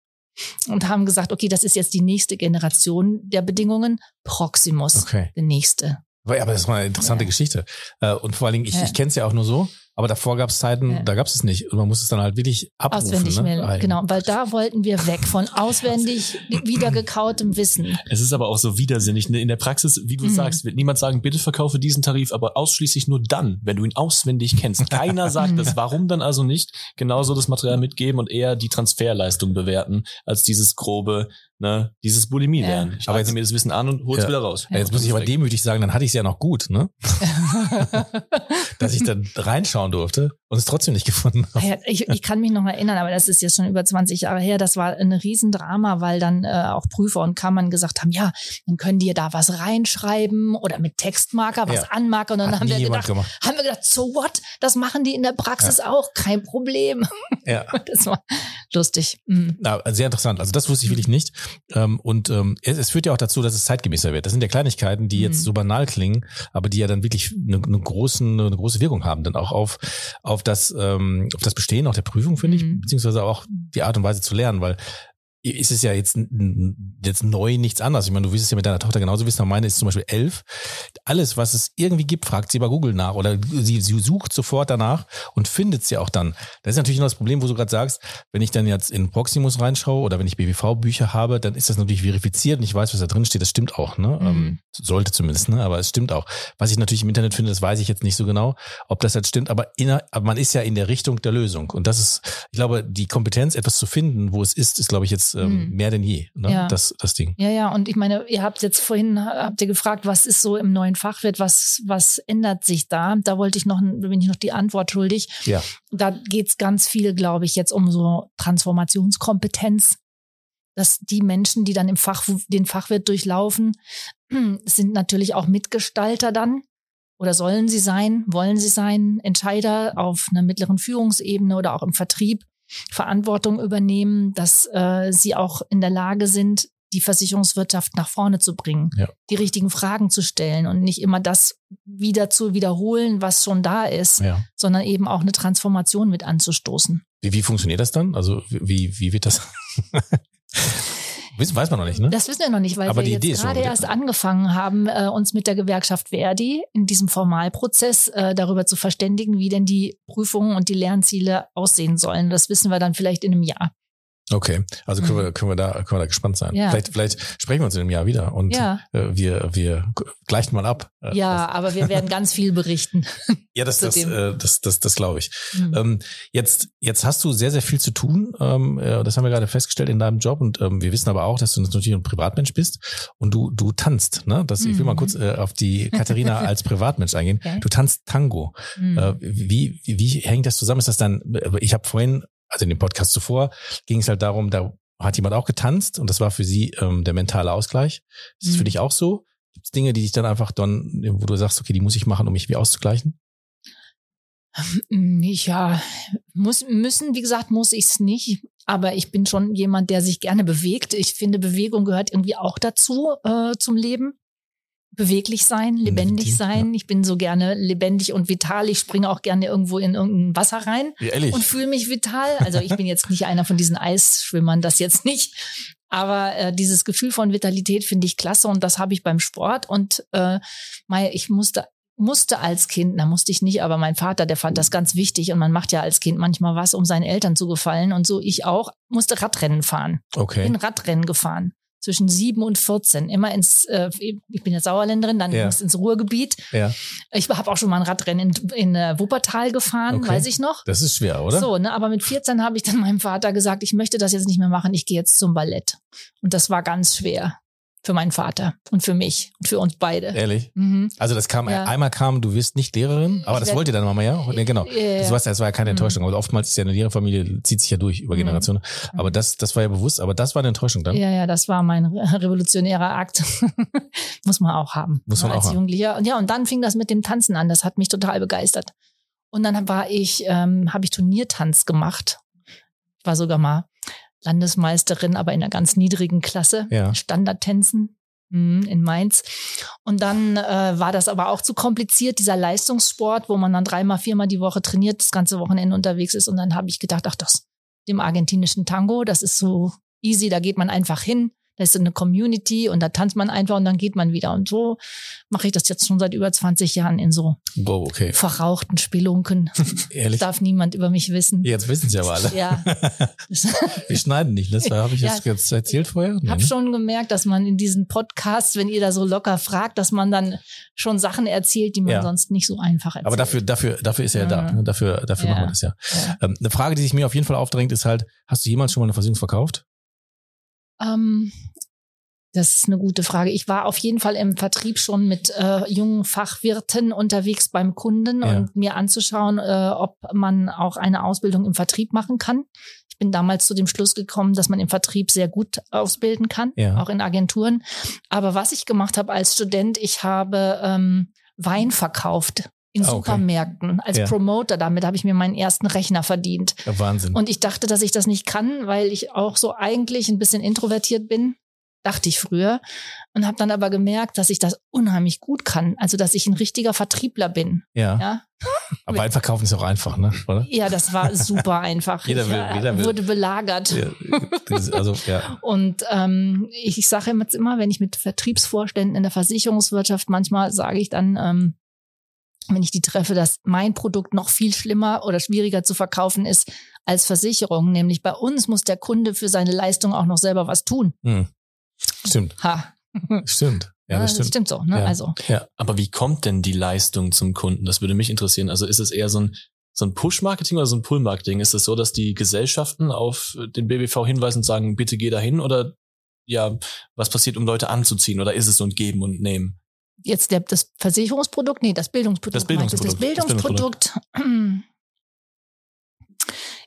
und haben gesagt, okay, das ist jetzt die nächste Generation der Bedingungen. Proximus, Okay. der nächste. Aber das war eine interessante Ja. Geschichte. Äh, Und vor allen Dingen, ich, Ja. ich kenne es ja auch nur so, aber davor gab es Zeiten, Ja. da gab es es nicht. Und man muss es dann halt wirklich abrufen. Auswendig ne? melden. Genau, weil da wollten wir weg von auswendig wiedergekautem Wissen. Es ist aber auch so widersinnig. ne? In der Praxis, wie du Mhm. sagst, wird niemand sagen, bitte verkaufe diesen Tarif, aber ausschließlich nur dann, wenn du ihn auswendig kennst. Keiner sagt das. Warum dann also nicht genauso das Material mitgeben und eher die Transferleistung bewerten, als dieses grobe, ne, dieses Bulimie Ja. lernen. Ich Aber jetzt- mir das Wissen an und hol's Ja. wieder raus. Ja, Jetzt muss ich aber demütig sagen, dann hatte ich es ja noch gut, ne? Dass ich dann reinschauen durfte und es trotzdem nicht gefunden habe. Ja, ich, ich kann mich noch erinnern, aber das ist jetzt schon über 20 Jahre her. Das war ein Riesendrama, weil dann äh, auch Prüfer und Kammern gesagt haben, ja, dann können die da was reinschreiben oder mit Textmarker was Ja. anmarkern. Und dann Hat haben wir gedacht, gemacht. haben wir gedacht, so what? Das machen die in der Praxis auch, kein Problem. Ja. Das war lustig. Mhm. Na, sehr interessant. Also das wusste ich wirklich nicht. Ähm, Und ähm, es, es führt ja auch dazu, dass es zeitgemäßer wird. Das sind ja Kleinigkeiten, die jetzt Mhm. so banal klingen, aber die ja dann wirklich eine, eine, großen, eine große Wirkung haben, dann auch auf, auf, das, ähm, auf das Bestehen auch der Prüfung, finde ich, Mhm. beziehungsweise auch die Art und Weise zu lernen, weil ist es ja jetzt, jetzt neu nichts anderes. Ich meine, du wirst es ja mit deiner Tochter genauso wissen. Meine ist zum Beispiel elf. Alles, was es irgendwie gibt, fragt sie bei Google nach oder sie, sie sucht sofort danach und findet es ja auch dann. Das ist natürlich noch das Problem, wo du gerade sagst, wenn ich dann jetzt in Proximus reinschaue oder wenn ich BWV-Bücher habe, dann ist das natürlich verifiziert und ich weiß, was da drin steht. Das stimmt auch, ne? Mhm. Ähm, sollte zumindest, ne? Aber es stimmt auch. Was ich natürlich im Internet finde, das weiß ich jetzt nicht so genau, ob das jetzt stimmt, aber, inner, aber man ist ja in der Richtung der Lösung. Und das ist, ich glaube, die Kompetenz, etwas zu finden, wo es ist, ist, glaube ich, jetzt ähm, Mhm. mehr denn je, ne? Ja. Das, das Ding. Ja, ja, und ich meine, ihr habt jetzt vorhin, habt ihr gefragt, was ist so im neuen Fachwirt, was, was ändert sich da? Da wollte ich noch, bin ich noch die Antwort schuldig. Ja. Da geht's ganz viel, glaube ich, jetzt um so Transformationskompetenz. Dass die Menschen, die dann im Fach, den Fachwirt durchlaufen, sind natürlich auch Mitgestalter dann. Oder sollen sie sein, wollen sie sein, Entscheider auf einer mittleren Führungsebene oder auch im Vertrieb Verantwortung übernehmen, dass äh, sie auch in der Lage sind, die Versicherungswirtschaft nach vorne zu bringen, Ja. die richtigen Fragen zu stellen und nicht immer das wieder zu wiederholen, was schon da ist, Ja. sondern eben auch eine Transformation mit anzustoßen. Wie, wie funktioniert das dann? Also wie, wie wird das? Wissen- Weiß man noch nicht, ne? Das wissen wir noch nicht, weil Aber wir jetzt gerade erst angefangen haben, äh, uns mit der Gewerkschaft Verdi in diesem Formalprozess äh, darüber zu verständigen, wie denn die Prüfungen und die Lernziele aussehen sollen. Das wissen wir dann vielleicht in einem Jahr. Okay, also können wir, können wir da, können wir da gespannt sein. Mhm. Ja. Vielleicht, vielleicht sprechen wir uns in einem Jahr wieder und Ja. äh, wir, wir gleichen mal ab. Äh, Ja, aber wir werden ganz viel berichten. Ja, das, das, äh, das, das, das glaube ich. Mhm. Ähm, jetzt, jetzt hast du sehr, sehr viel zu tun. Ähm, äh, das haben wir gerade festgestellt in deinem Job und ähm, wir wissen aber auch, dass du natürlich ein Privatmensch bist und du, du tanzt. Ne? Das, Ich will mal Mhm. kurz äh, auf die Katharina als Privatmensch eingehen. Okay. Du tanzt Tango. Mhm. Äh, wie, wie, wie hängt das zusammen? Ist das dann, ich habe vorhin, also in dem Podcast zuvor, ging es halt darum, da hat jemand auch getanzt und das war für sie ähm, der mentale Ausgleich. Ist das für Mhm. dich auch so? Gibt es Dinge, die dich dann einfach dann, wo du sagst, okay, die muss ich machen, um mich wie auszugleichen? Mm, Ja, muss, müssen, wie gesagt, muss ich es nicht. Aber ich bin schon jemand, der sich gerne bewegt. Ich finde, Bewegung gehört irgendwie auch dazu, äh, zum Leben. Beweglich sein, lebendig Definitiv, sein. Ich bin so gerne lebendig und vital. Ich springe auch gerne irgendwo in irgendein Wasser rein Ja, ehrlich. und fühle mich vital. Also ich bin jetzt nicht einer von diesen Eisschwimmern, das jetzt nicht. Aber äh, dieses Gefühl von Vitalität finde ich klasse und das habe ich beim Sport. Und äh, Mei, ich musste musste als Kind, na musste ich nicht, aber mein Vater, der fand das ganz wichtig und man macht ja als Kind manchmal was, um seinen Eltern zu gefallen und so ich auch, musste Radrennen fahren. Okay. Bin Radrennen gefahren. Zwischen sieben und 14. Immer ins, äh, ich bin ja Sauerländerin, dann Ja. ins Ruhrgebiet. Ja. Ich habe auch schon mal ein Radrennen in, in äh, Wuppertal gefahren, Okay. weiß ich noch. Das ist schwer, oder? So, ne, aber mit 14 habe ich dann meinem Vater gesagt, ich möchte das jetzt nicht mehr machen, ich gehe jetzt zum Ballett. Und das war ganz schwer für meinen Vater und für mich und für uns beide. Ehrlich. Mhm. Also das kam, Ja. einmal kam, du wirst nicht Lehrerin, aber das wollte deine Mama ja. Nee, genau. Ja, Das, ja. war, das war ja keine Mhm. Enttäuschung. Aber oftmals ist ja eine Lehrerfamilie, zieht sich ja durch über Mhm. Generationen. Aber das, das war ja bewusst, aber das war eine Enttäuschung dann. Ja, ja, das war mein re- revolutionärer Akt. Muss man auch haben. Muss man als auch haben. Jugendlicher. Und ja, und dann fing das mit dem Tanzen an. Das hat mich total begeistert. Und dann war ich, ähm, habe ich Turniertanz gemacht. Ich war sogar mal Landesmeisterin, aber in einer ganz niedrigen Klasse. Ja. Standardtänzen mhm, in Mainz. Und dann äh, war das aber auch zu kompliziert, dieser Leistungssport, wo man dann dreimal, viermal die Woche trainiert, das ganze Wochenende unterwegs ist. Und dann habe ich gedacht, ach, das dem argentinischen Tango, das ist so easy, da geht man einfach hin. Da ist eine Community und da tanzt man einfach und dann geht man wieder. Und so mache ich das jetzt schon seit über 20 Jahren in so Wow, okay. verrauchten Spelunken. Ehrlich. Darf niemand über mich wissen. Jetzt wissen sie aber alle. Ja. Wir schneiden nicht, ne? das habe ich Ja. jetzt, jetzt erzählt vorher. Ich habe ne? schon gemerkt, dass man in diesen Podcasts, wenn ihr da so locker fragt, dass man dann schon Sachen erzählt, die man Ja. sonst nicht so einfach erzählt. Aber dafür, dafür, dafür ist er ja da. Mhm. Ne? Dafür, dafür Ja. machen wir das ja. Ja. Ähm, eine Frage, die sich mir auf jeden Fall aufdrängt, ist halt, hast du jemals schon mal eine Versicherung verkauft? Ähm, das ist eine gute Frage. Ich war auf jeden Fall im Vertrieb schon mit äh, jungen Fachwirten unterwegs beim Kunden Ja. und mir anzuschauen, äh, ob man auch eine Ausbildung im Vertrieb machen kann. Ich bin damals zu dem Schluss gekommen, dass man im Vertrieb sehr gut ausbilden kann, Ja. auch in Agenturen. Aber was ich gemacht habe als Student, ich habe ähm, Wein verkauft in Ah, okay. Supermärkten als Ja. Promoter. Damit habe ich mir meinen ersten Rechner verdient. Ja, Wahnsinn. Und ich dachte, dass ich das nicht kann, weil ich auch so eigentlich ein bisschen introvertiert bin. Dachte ich früher. Und habe dann aber gemerkt, dass ich das unheimlich gut kann. Also, dass ich ein richtiger Vertriebler bin. ja. Ja, Aber Wein verkaufen ist auch einfach, ne? Oder? ja das war super einfach. Jeder will- äh, jeder will. wurde belagert. Ja, also, ja. Und ähm, ich, ich sage jetzt immer, wenn ich mit Vertriebsvorständen in der Versicherungswirtschaft manchmal sage ich dann, ähm, wenn ich die treffe, dass mein Produkt noch viel schlimmer oder schwieriger zu verkaufen ist als Versicherung. Nämlich bei uns muss der Kunde für seine Leistung auch noch selber was tun. Hm. Stimmt, Ha. stimmt. Ja, das stimmt. so. Ne? Ja. Also Ja. Aber wie kommt denn die Leistung zum Kunden? Das würde mich interessieren. Also ist es eher so ein, so ein Push-Marketing oder so ein Pull-Marketing? Ist es so, dass die Gesellschaften auf den BBV hinweisen und sagen, bitte geh dahin? Oder ja, was passiert, um Leute anzuziehen? Oder ist es so ein Geben und Nehmen? Jetzt der, das Versicherungsprodukt, nee, das Bildungsprodukt. Das Bildungsprodukt. meinst du? Das Bildungsprodukt.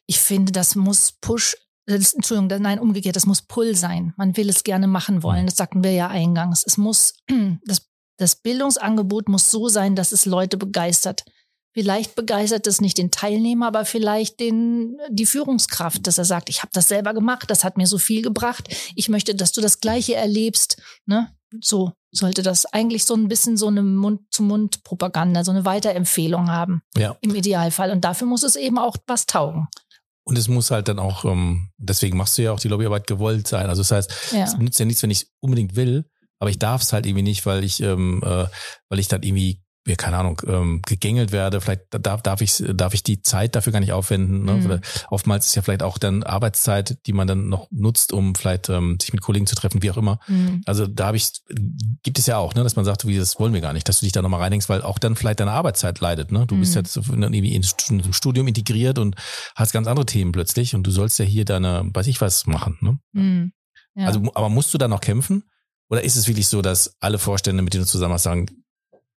Ich finde, das muss Push, das, Entschuldigung, das- nein, umgekehrt, das muss Pull sein. Man will es gerne machen wollen. Das sagten wir ja eingangs. Es muss, das, das Bildungsangebot muss so sein, dass es Leute begeistert. Vielleicht begeistert es nicht den Teilnehmer, aber vielleicht den, die Führungskraft, dass er sagt, ich habe das selber gemacht, das hat mir so viel gebracht. Ich möchte, dass du das Gleiche erlebst. Ne? So sollte das eigentlich so ein bisschen so eine Mund-zu-Mund-Propaganda, so eine Weiterempfehlung haben. Ja. Im Idealfall. Und dafür muss es eben auch was taugen. Und es muss halt dann auch, ähm, deswegen machst du ja auch die Lobbyarbeit gewollt sein. Also das heißt, Ja. es nützt ja nichts, wenn ich es unbedingt will, aber ich darf es halt irgendwie nicht, weil ich, ähm, äh, weil ich dann irgendwie, ja, keine Ahnung, ähm, gegängelt werde. Vielleicht darf, darf ich darf ich die Zeit dafür gar nicht aufwenden. Ne? Mhm. Oder oftmals ist ja vielleicht auch dann Arbeitszeit, die man dann noch nutzt, um vielleicht ähm, sich mit Kollegen zu treffen, wie auch immer. Mhm. Also da habe ich, gibt es ja auch, ne, dass man sagt, wie das wollen wir gar nicht, dass du dich da nochmal reinhängst, weil auch dann vielleicht deine Arbeitszeit leidet. Ne? Du bist Mhm. jetzt irgendwie ins Stu- Studium integriert und hast ganz andere Themen plötzlich und du sollst ja hier deine, weiß ich was, machen. Ne? Mhm. Ja. Also, aber musst du da noch kämpfen? Oder ist es wirklich so, dass alle Vorstände, mit denen du zusammen hast, sagen,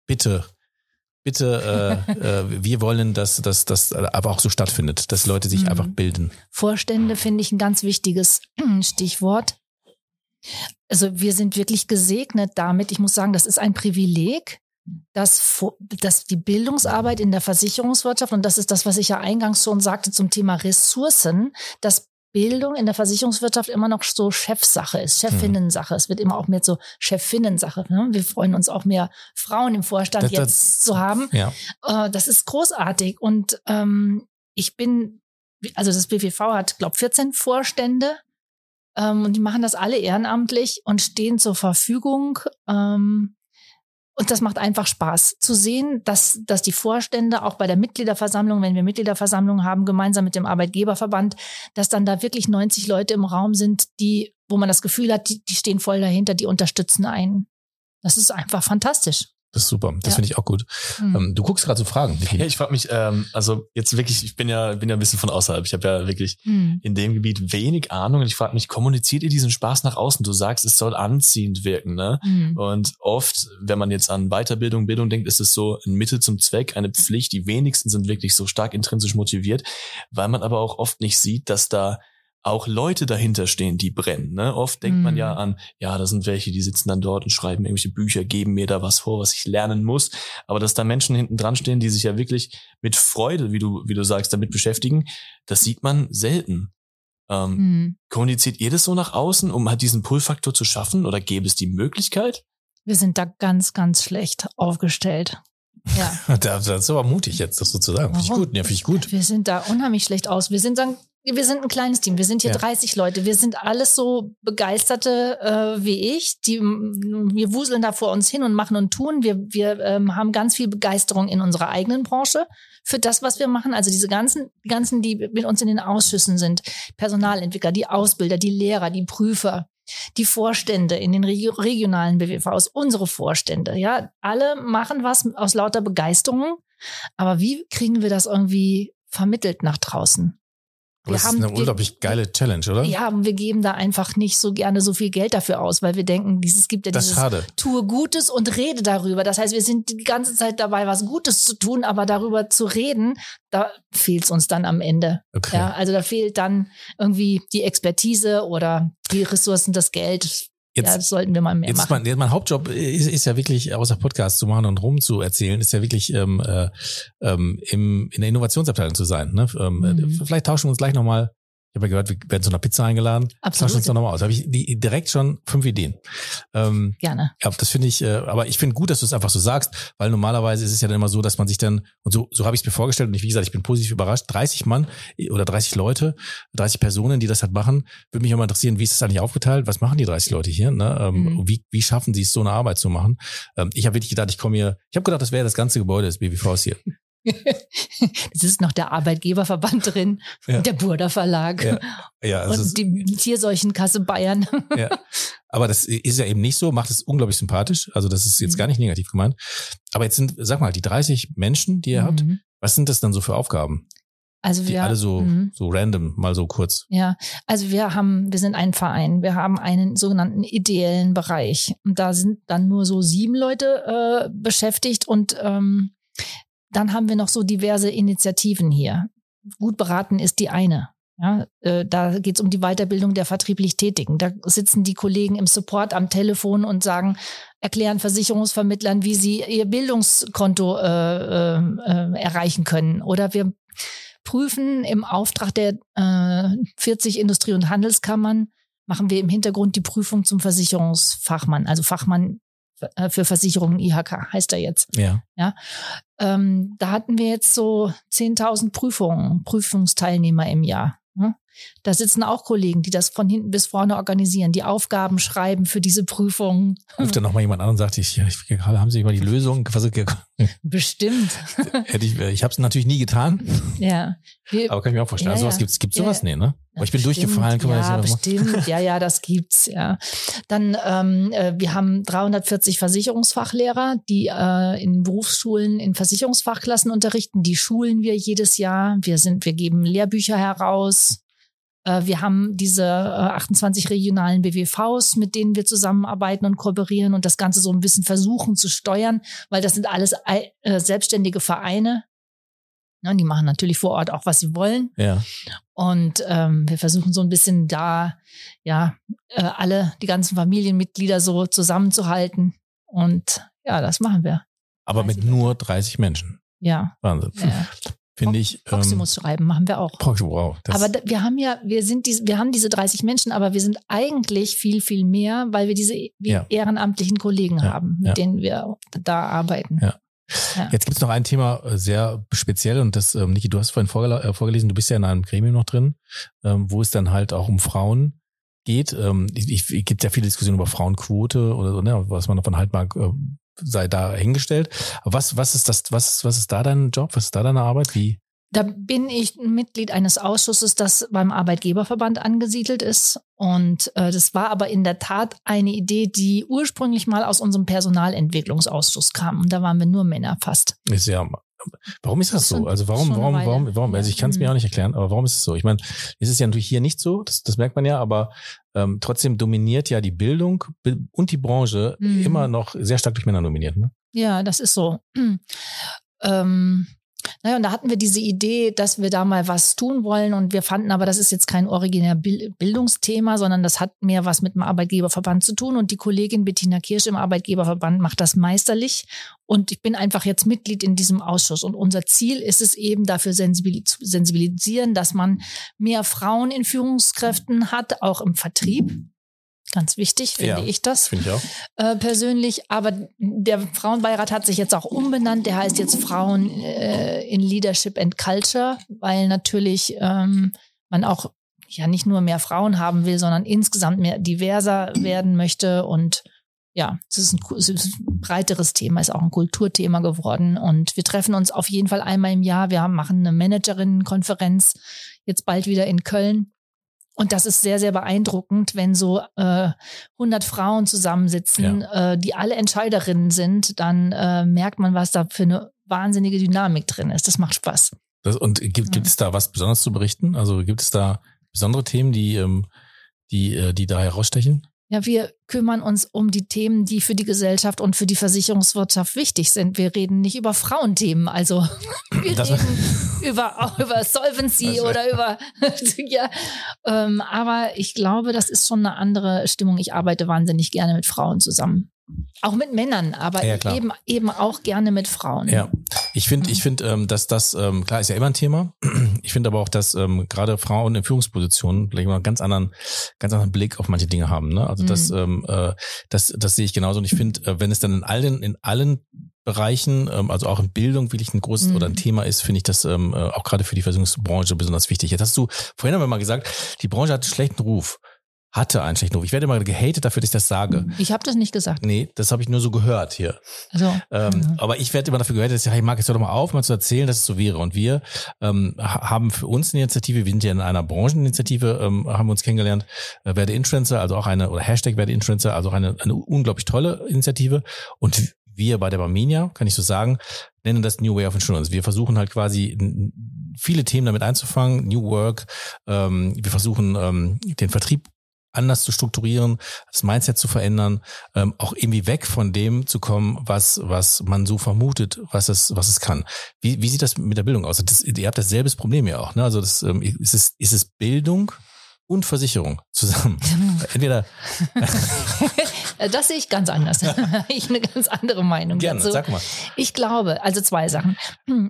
bitte, bitte, äh, äh, wir wollen, dass dass das aber auch so stattfindet, dass Leute sich Mhm. einfach bilden. Vorstände finde ich ein ganz wichtiges Stichwort. Also wir sind wirklich gesegnet damit. Ich muss sagen, das ist ein Privileg, dass, dass die Bildungsarbeit in der Versicherungswirtschaft, und das ist das, was ich ja eingangs schon sagte zum Thema Ressourcen, dass Bildung in der Versicherungswirtschaft immer noch so Chefsache ist, Chefinnensache. Es wird immer auch mehr so Chefinnensache. Ne? Wir freuen uns auch mehr Frauen im Vorstand das, jetzt das, zu haben. Ja. Äh, das ist großartig. Und ähm, ich bin, also das BWV hat, glaube 14 Vorstände ähm, und die machen das alle ehrenamtlich und stehen zur Verfügung. Ähm, und das macht einfach Spaß zu sehen, dass, dass die Vorstände auch bei der Mitgliederversammlung, wenn wir Mitgliederversammlungen haben, gemeinsam mit dem Arbeitgeberverband, dass dann da wirklich 90 Leute im Raum sind, die, wo man das Gefühl hat, die, die stehen voll dahinter, die unterstützen einen. Das ist einfach fantastisch. Das ist super. Das ja. finde ich auch gut. Mhm. du guckst gerade so Fragen. Ja, ich frage mich, ähm, also jetzt wirklich, ich bin ja, bin ja ein bisschen von außerhalb. Ich habe ja wirklich mhm. in dem Gebiet wenig Ahnung und ich frage mich, kommuniziert ihr diesen Spaß nach außen? Du sagst, es soll anziehend wirken, ne? Mhm. Und oft, wenn man jetzt an Weiterbildung, Bildung denkt, ist es so ein Mittel zum Zweck, eine Pflicht. Die wenigsten sind wirklich so stark intrinsisch motiviert, weil man aber auch oft nicht sieht, dass da auch Leute dahinter stehen, die brennen. Ne? Oft denkt mm. man ja mhm. an, ja, da sind welche, die sitzen dann dort und schreiben irgendwelche Bücher, geben mir da was vor, was ich lernen muss. Aber dass da Menschen hinten dran stehen, die sich ja wirklich mit Freude, wie du, wie du sagst, damit beschäftigen, das sieht man selten. Ähm, mm. Kommuniziert ihr das so nach außen, um halt diesen Pull-Faktor zu schaffen? Oder gäbe es die Möglichkeit? Wir sind da ganz, ganz schlecht aufgestellt. Ja. das ist aber mutig jetzt, das so zu sagen. Finde ich gut. Ja, finde ich gut. Wir sind da unheimlich schlecht aus. Wir sind dann wir sind ein kleines Team. Wir sind hier ja. 30 Leute. Wir sind alles so begeisterte äh, wie ich. Die, wir wuseln da vor uns hin und machen und tun. Wir, wir ähm, haben ganz viel Begeisterung in unserer eigenen Branche für das, was wir machen. Also diese ganzen, die ganzen, die mit uns in den Ausschüssen sind, Personalentwickler, die Ausbilder, die Lehrer, die Prüfer, die Vorstände in den regionalen BWVs, unsere Vorstände, ja, alle machen was aus lauter Begeisterung. Aber wie kriegen wir das irgendwie vermittelt nach draußen? Wir das haben, ist eine unglaublich geile Challenge, oder? Ja, wir geben da einfach nicht so gerne so viel Geld dafür aus, weil wir denken, dieses gibt ja das dieses tue Gutes und rede darüber. Das heißt, wir sind die ganze Zeit dabei, was Gutes zu tun, aber darüber zu reden, da fehlt es uns dann am Ende. Okay. Ja, also da fehlt dann irgendwie die Expertise oder die Ressourcen, das Geld. Jetzt, ja, das sollten wir mal mehr jetzt machen. Mein, mein Hauptjob ist, ist ja wirklich, außer Podcast zu machen und rum zu erzählen, ist ja wirklich ähm, äh, ähm, im, in der Innovationsabteilung zu sein. Ne? Ähm, mhm. Vielleicht tauschen wir uns gleich nochmal habe ja gehört, wir werden zu einer Pizza eingeladen. Absolut. Tauschen uns doch nochmal aus. Habe ich die, direkt schon fünf Ideen. Ähm, Gerne. Ja, das finde ich, äh, aber ich finde gut, dass du es einfach so sagst, weil normalerweise ist es ja dann immer so, dass man sich dann, und so, so habe ich es mir vorgestellt, und ich, wie gesagt, ich bin positiv überrascht, 30 Mann oder 30 Leute, 30 Personen, die das halt machen, würde mich auch mal interessieren, wie ist das eigentlich aufgeteilt? Was machen die 30 Leute hier? Ne? Ähm, mhm. wie, wie schaffen sie es, so eine Arbeit zu machen? Ähm, ich habe wirklich gedacht, ich komme hier, ich habe gedacht, das wäre das ganze Gebäude des BBVs hier. Es ist noch der Arbeitgeberverband drin, ja. der Burda Verlag ja. Ja, also und die Tierseuchenkasse Bayern. Ja. Aber das ist ja eben nicht so, macht es unglaublich sympathisch. Also das ist jetzt mhm. gar nicht negativ gemeint. Aber jetzt sind, sag mal, die 30 Menschen, die ihr mhm. habt, was sind das dann so für Aufgaben? Also wir die alle so mh. so random mal so kurz. Ja, also wir haben wir sind ein Verein. Wir haben einen sogenannten ideellen Bereich und da sind dann nur so sieben Leute äh, beschäftigt und ähm, dann haben wir noch so diverse Initiativen hier. Gut beraten ist die eine. Ja, äh, da geht es um die Weiterbildung der vertrieblich Tätigen. Da sitzen die Kollegen im Support am Telefon und sagen, erklären Versicherungsvermittlern, wie sie ihr Bildungskonto äh, äh, äh erreichen können. Oder wir prüfen im Auftrag der äh, 40 Industrie- und Handelskammern, machen wir im Hintergrund die Prüfung zum Versicherungsfachmann, also Fachmann äh, für Versicherungen IHK heißt er jetzt. Ja. Ja. Ähm, da hatten wir jetzt so 10.000 Prüfungen, Prüfungsteilnehmer im Jahr. Ne? Da sitzen auch Kollegen, die das von hinten bis vorne organisieren, die Aufgaben schreiben für diese Prüfungen. Ruft dann nochmal jemand an und sagt, ich, ich, haben Sie mal die Lösung? Bestimmt. Hätte ich ich habe es natürlich nie getan. Ja. Wir, Aber kann ich mir auch vorstellen. Ja, also was gibt's, gibt's sowas? Ja. Nee, ne? Aber ich bin bestimmt, durchgefallen. Kann man ja, das bestimmt. Ja, ja, das gibt's, ja. Dann, ähm, äh, wir haben 340 Versicherungsfachlehrer, die äh, in Berufsschulen in Versicherungsfachklassen unterrichten. Die schulen wir jedes Jahr. Wir sind, wir geben Lehrbücher heraus. Äh, wir haben diese 28 äh, regionalen BWVs, mit denen wir zusammenarbeiten und kooperieren und das Ganze so ein bisschen versuchen zu steuern, weil das sind alles äh, selbstständige Vereine. Ne, die machen natürlich vor Ort auch, was sie wollen. Ja. Und ähm, wir versuchen so ein bisschen da, ja, alle, die ganzen Familienmitglieder so zusammenzuhalten. Und ja, das machen wir. Aber mit nur 30 Menschen. Ja. Wahnsinn. ja. Finde ich. ähm, Proximus schreiben machen wir auch. Proxi- wow. Das, aber wir haben ja, wir sind diese, wir haben diese 30 Menschen, aber wir sind eigentlich viel, viel mehr, weil wir diese wir Ja. ehrenamtlichen Kollegen Ja, haben, mit ja. denen wir da arbeiten. Ja. Jetzt gibt es noch ein Thema äh, sehr speziell und das, ähm, Niki, du hast vorhin vorgela- äh, vorgelesen, du bist ja in einem Gremium noch drin, ähm, wo es dann halt auch um Frauen geht. Ähm, ich, ich, es gibt ja viele Diskussionen über Frauenquote oder so, ne, was man davon halt mag, äh, sei da hingestellt. Aber was, was ist das, was, was ist da dein Job? Was ist da deine Arbeit? Wie? Da bin ich Mitglied eines Ausschusses, das beim Arbeitgeberverband angesiedelt ist. Und äh, das war aber in der Tat eine Idee, die ursprünglich mal aus unserem Personalentwicklungsausschuss kam. Und da waren wir nur Männer fast. Ist ja, warum ist das so? Also warum, warum, warum, warum? Also ich kann es mir Ja. auch nicht erklären, aber warum ist es so? Ich meine, es ist ja natürlich hier nicht so, das, das merkt man ja, aber ähm, trotzdem dominiert ja die Bildung bi- und die Branche Mhm. immer noch sehr stark durch Männer dominiert. Ne? Ja, das ist so. ähm, naja, und da hatten wir diese Idee, dass wir da mal was tun wollen. Und wir fanden aber, das ist jetzt kein originär Bil- Bildungsthema, sondern das hat mehr was mit dem Arbeitgeberverband zu tun. Und die Kollegin Bettina Kirsch im Arbeitgeberverband macht das meisterlich. Und ich bin einfach jetzt Mitglied in diesem Ausschuss. Und unser Ziel ist es eben dafür zu sensibilisieren, dass man mehr Frauen in Führungskräften hat, auch im Vertrieb. Ganz wichtig, finde Ja, ich das Finde ich auch. äh, persönlich. Aber der Frauenbeirat hat sich jetzt auch umbenannt. Der heißt jetzt Frauen äh, in Leadership and Culture, weil natürlich ähm, man auch ja nicht nur mehr Frauen haben will, sondern insgesamt mehr diverser werden möchte. Und ja, es ist, ein, es ist ein breiteres Thema, ist auch ein Kulturthema geworden. Und wir treffen uns auf jeden Fall einmal im Jahr. Wir haben, machen eine Managerinnenkonferenz jetzt bald wieder in Köln. Und das ist sehr, sehr beeindruckend, wenn so äh, 100 Frauen zusammensitzen, äh, die alle Entscheiderinnen sind, dann äh, merkt man, was da für eine wahnsinnige Dynamik drin ist. Das macht Spaß. Das, und gibt, gibt es da was Besonderes zu berichten? Also gibt es da besondere Themen, die, ähm, die, äh, die da herausstechen? Ja, wir kümmern uns um die Themen, die für die Gesellschaft und für die Versicherungswirtschaft wichtig sind. Wir reden nicht über Frauenthemen. Also wir Das- reden über, über Solvency oder über ja. Ähm, aber ich glaube, das ist schon eine andere Stimmung. Ich arbeite wahnsinnig gerne mit Frauen zusammen. Auch mit Männern, aber Ja, eben, eben auch gerne mit Frauen. Ja, ich finde, Mhm. ich finde, ähm, dass das ähm, klar ist ja immer ein Thema. Ich finde aber auch, dass ähm, gerade Frauen in Führungspositionen vielleicht mal einen ganz anderen, ganz anderen Blick auf manche Dinge haben. Ne? Also das, ähm, äh, das, das sehe ich genauso. Und ich finde, äh, wenn es dann in allen, in allen Bereichen, ähm, also auch in Bildung wirklich ein großes Mhm. oder ein Thema ist, finde ich das ähm, äh, auch gerade für die Versicherungsbranche besonders wichtig. Jetzt hast du vorhin haben wir mal gesagt, die Branche hat einen schlechten Ruf. Hatte einen schlechten Ruf. Ich werde immer gehatet dafür, dass ich das sage. Ich habe das nicht gesagt. Nee, das habe ich nur so gehört hier. Also, Ähm, Mhm. Aber ich werde immer dafür gehört, dass ich, hey jetzt hör doch mal auf, mal zu erzählen, dass es so wäre. Und wir ähm, ha- haben für uns eine Initiative, wir sind ja in einer Brancheninitiative, ähm, haben wir uns kennengelernt, äh, Werde Influencer, also auch eine, oder Hashtag Werde Influencer, also auch eine, eine unglaublich tolle Initiative. Und wir bei der Barmenia, kann ich so sagen, nennen das New Way of Insurance. Wir versuchen halt quasi viele Themen damit einzufangen, New Work. Ähm, wir versuchen ähm, den Vertrieb anders zu strukturieren, das Mindset zu verändern, ähm, auch irgendwie weg von dem zu kommen, was was man so vermutet, was es was es kann. Wie, wie sieht das mit der Bildung aus? Das, ihr habt dasselbe Problem ja auch, ne? Also das ähm, ist es ist es Bildung und Versicherung zusammen. Entweder Das sehe ich ganz anders. ich eine ganz andere Meinung gerne, dazu. sag mal. Ich glaube, also zwei Sachen.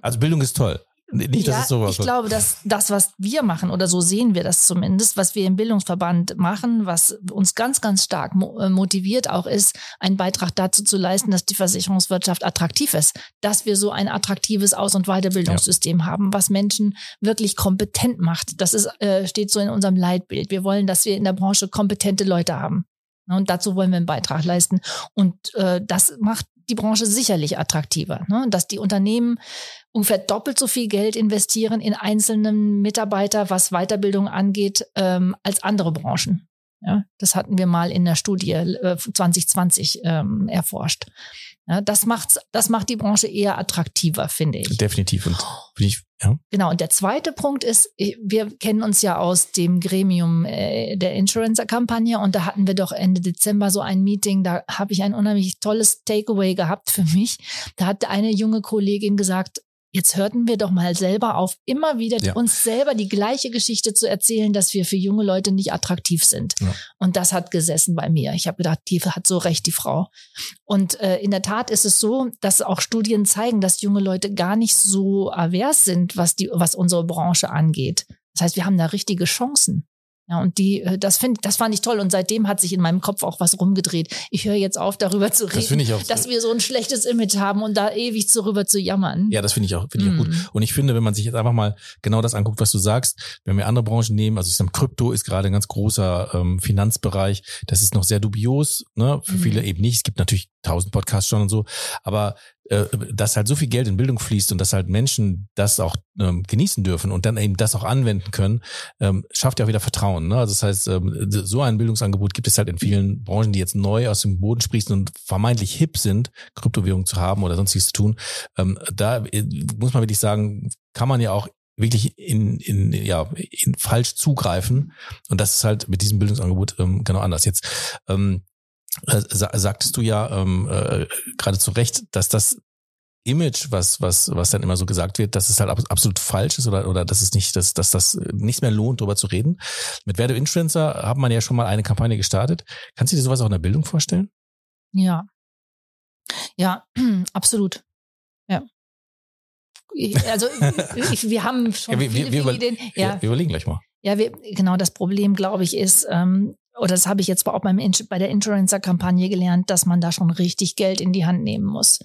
Also Bildung ist toll. Nicht, dass ja, es sowas ich glaube, dass das, was wir machen, oder so sehen wir das zumindest, was wir im Bildungsverband machen, was uns ganz, ganz stark äh, motiviert auch ist, einen Beitrag dazu zu leisten, dass die Versicherungswirtschaft attraktiv ist, dass wir so ein attraktives Aus- und Weiterbildungssystem haben, was Menschen wirklich kompetent macht. Das ist, äh, steht so in unserem Leitbild. Wir wollen, dass wir in der Branche kompetente Leute haben. Und dazu wollen wir einen Beitrag leisten. Und äh, das macht die Branche sicherlich attraktiver, ne? dass die Unternehmen ungefähr doppelt so viel Geld investieren in einzelnen Mitarbeiter, was Weiterbildung angeht, ähm, als andere Branchen. Ja, das hatten wir mal in der Studie äh, 2020 ähm, erforscht. Ja, das macht's, das macht die Branche eher attraktiver, finde ich. definitiv und finde ich ja. Genau, und der zweite Punkt ist, wir kennen uns ja aus dem Gremium äh, der Insurancer-Kampagne und da hatten wir doch Ende Dezember so ein Meeting, da habe ich ein unheimlich tolles Takeaway gehabt für mich. Da hat eine junge Kollegin gesagt, jetzt hörten wir doch mal selber auf, immer wieder Ja. uns selber die gleiche Geschichte zu erzählen, dass wir für junge Leute nicht attraktiv sind. Ja. Und das hat gesessen bei mir. Ich habe gedacht, die hat so recht, die Frau. Und äh, in der Tat ist es so, dass auch Studien zeigen, dass junge Leute gar nicht so avers sind, was die, was unsere Branche angeht. Das heißt, wir haben da richtige Chancen. Ja, und die, äh, das finde, das fand ich toll. Und seitdem hat sich in meinem Kopf auch was rumgedreht. Ich höre jetzt auf, darüber zu Das reden, finde ich auch- dass wir so ein schlechtes Image haben und da ewig darüber zu jammern. Ja, das finde ich auch, finde ich auch Mhm. gut. Und ich finde, wenn man sich jetzt einfach mal genau das anguckt, was du sagst, wenn wir andere Branchen nehmen, also ich sag, Krypto ist gerade ein ganz großer ähm, Finanzbereich, das ist noch sehr dubios, ne? Für Mhm. viele eben nicht. Es gibt natürlich tausend Podcasts schon und so, aber dass halt so viel Geld in Bildung fließt und dass halt Menschen das auch ähm, genießen dürfen und dann eben das auch anwenden können, ähm, schafft ja auch wieder Vertrauen. Ne? Also das heißt, ähm, so ein Bildungsangebot gibt es halt in vielen Branchen, die jetzt neu aus dem Boden sprießen und vermeintlich hip sind, Kryptowährungen zu haben oder sonstiges zu tun. Ähm, da äh, muss man wirklich sagen, kann man ja auch wirklich in, in, ja, in falsch zugreifen. Und das ist halt mit diesem Bildungsangebot ähm, genau anders. Jetzt ähm, äh, sa sagtest du ja ähm, äh, gerade zu Recht, dass das Image, was, was, was dann immer so gesagt wird, dass es halt ab- absolut falsch ist oder, oder dass es nicht, dass, dass das nicht mehr lohnt, darüber zu reden. Mit Werde Influencer hat man ja schon mal eine Kampagne gestartet. Kannst du dir sowas auch in der Bildung vorstellen? Ja. Ja, absolut. Ja. Also ich, wir haben schon Ja, wir- wir- viele, wir viele über- Ideen. Ja, wir überlegen gleich mal. ja, wir, genau das Problem, glaube ich, ist, ähm, oder das habe ich jetzt auch beim, bei der Influencer-Kampagne gelernt, dass man da schon richtig Geld in die Hand nehmen muss.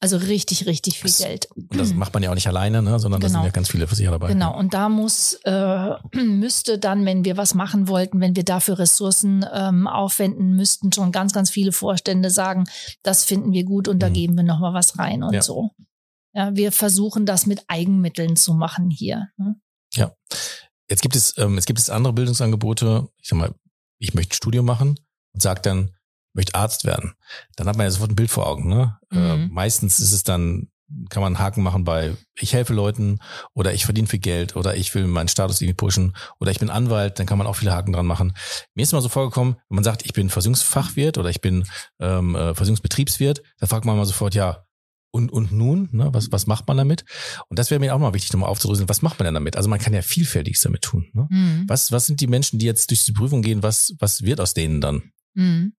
Also richtig, richtig viel Das- Geld. Und das macht man ja auch nicht alleine, ne? sondern da Genau. sind ja ganz viele Versicherer dabei. Genau, und da muss, äh, müsste dann, wenn wir was machen wollten, wenn wir dafür Ressourcen ähm, aufwenden müssten, schon ganz, ganz viele Vorstände sagen, das finden wir gut und da Mhm. geben wir nochmal was rein und Ja. so. Ja, wir versuchen das mit Eigenmitteln zu machen hier. Ne? Jetzt gibt es, ähm, es gibt es andere Bildungsangebote. Ich sag mal, ich möchte Studium machen und sage dann, ich möchte Arzt werden. Dann hat man ja sofort ein Bild vor Augen. Ne? Äh, Mhm. meistens ist es dann, kann man einen Haken machen bei, ich helfe Leuten oder ich verdiene viel Geld oder ich will meinen Status irgendwie pushen oder ich bin Anwalt, dann kann man auch viele Haken dran machen. Mir ist immer so vorgekommen, wenn man sagt, ich bin Versicherungsfachwirt oder ich bin ähm, äh, Versicherungsbetriebswirt, dann fragt man mal sofort, ja, und, und nun, ne, was, was macht man damit? Und das wäre mir auch mal wichtig, nochmal aufzudröseln, was macht man denn damit? Also man kann ja vielfältiges damit tun. Ne? Mhm. Was, was sind die Menschen, die jetzt durch die Prüfung gehen? Was, was wird aus denen dann? Mhm.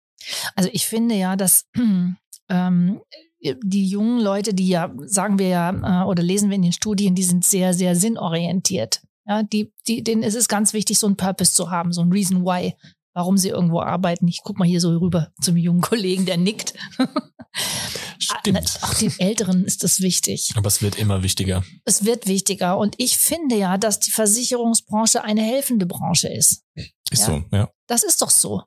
Also ich finde ja, dass ähm, die jungen Leute, die ja, sagen wir ja, äh, oder lesen wir in den Studien, die sind sehr, sehr sinnorientiert. Ja, die, die, denen ist es ganz wichtig, so ein Purpose zu haben, so ein Reason why, warum sie irgendwo arbeiten. Ich guck mal hier so rüber zum jungen Kollegen, der nickt. Stimmt. Auch den Älteren ist das wichtig. Aber es wird immer wichtiger. Es wird wichtiger. Und ich finde ja, dass die Versicherungsbranche eine helfende Branche ist. Ist Ja. so, ja. Das ist doch so.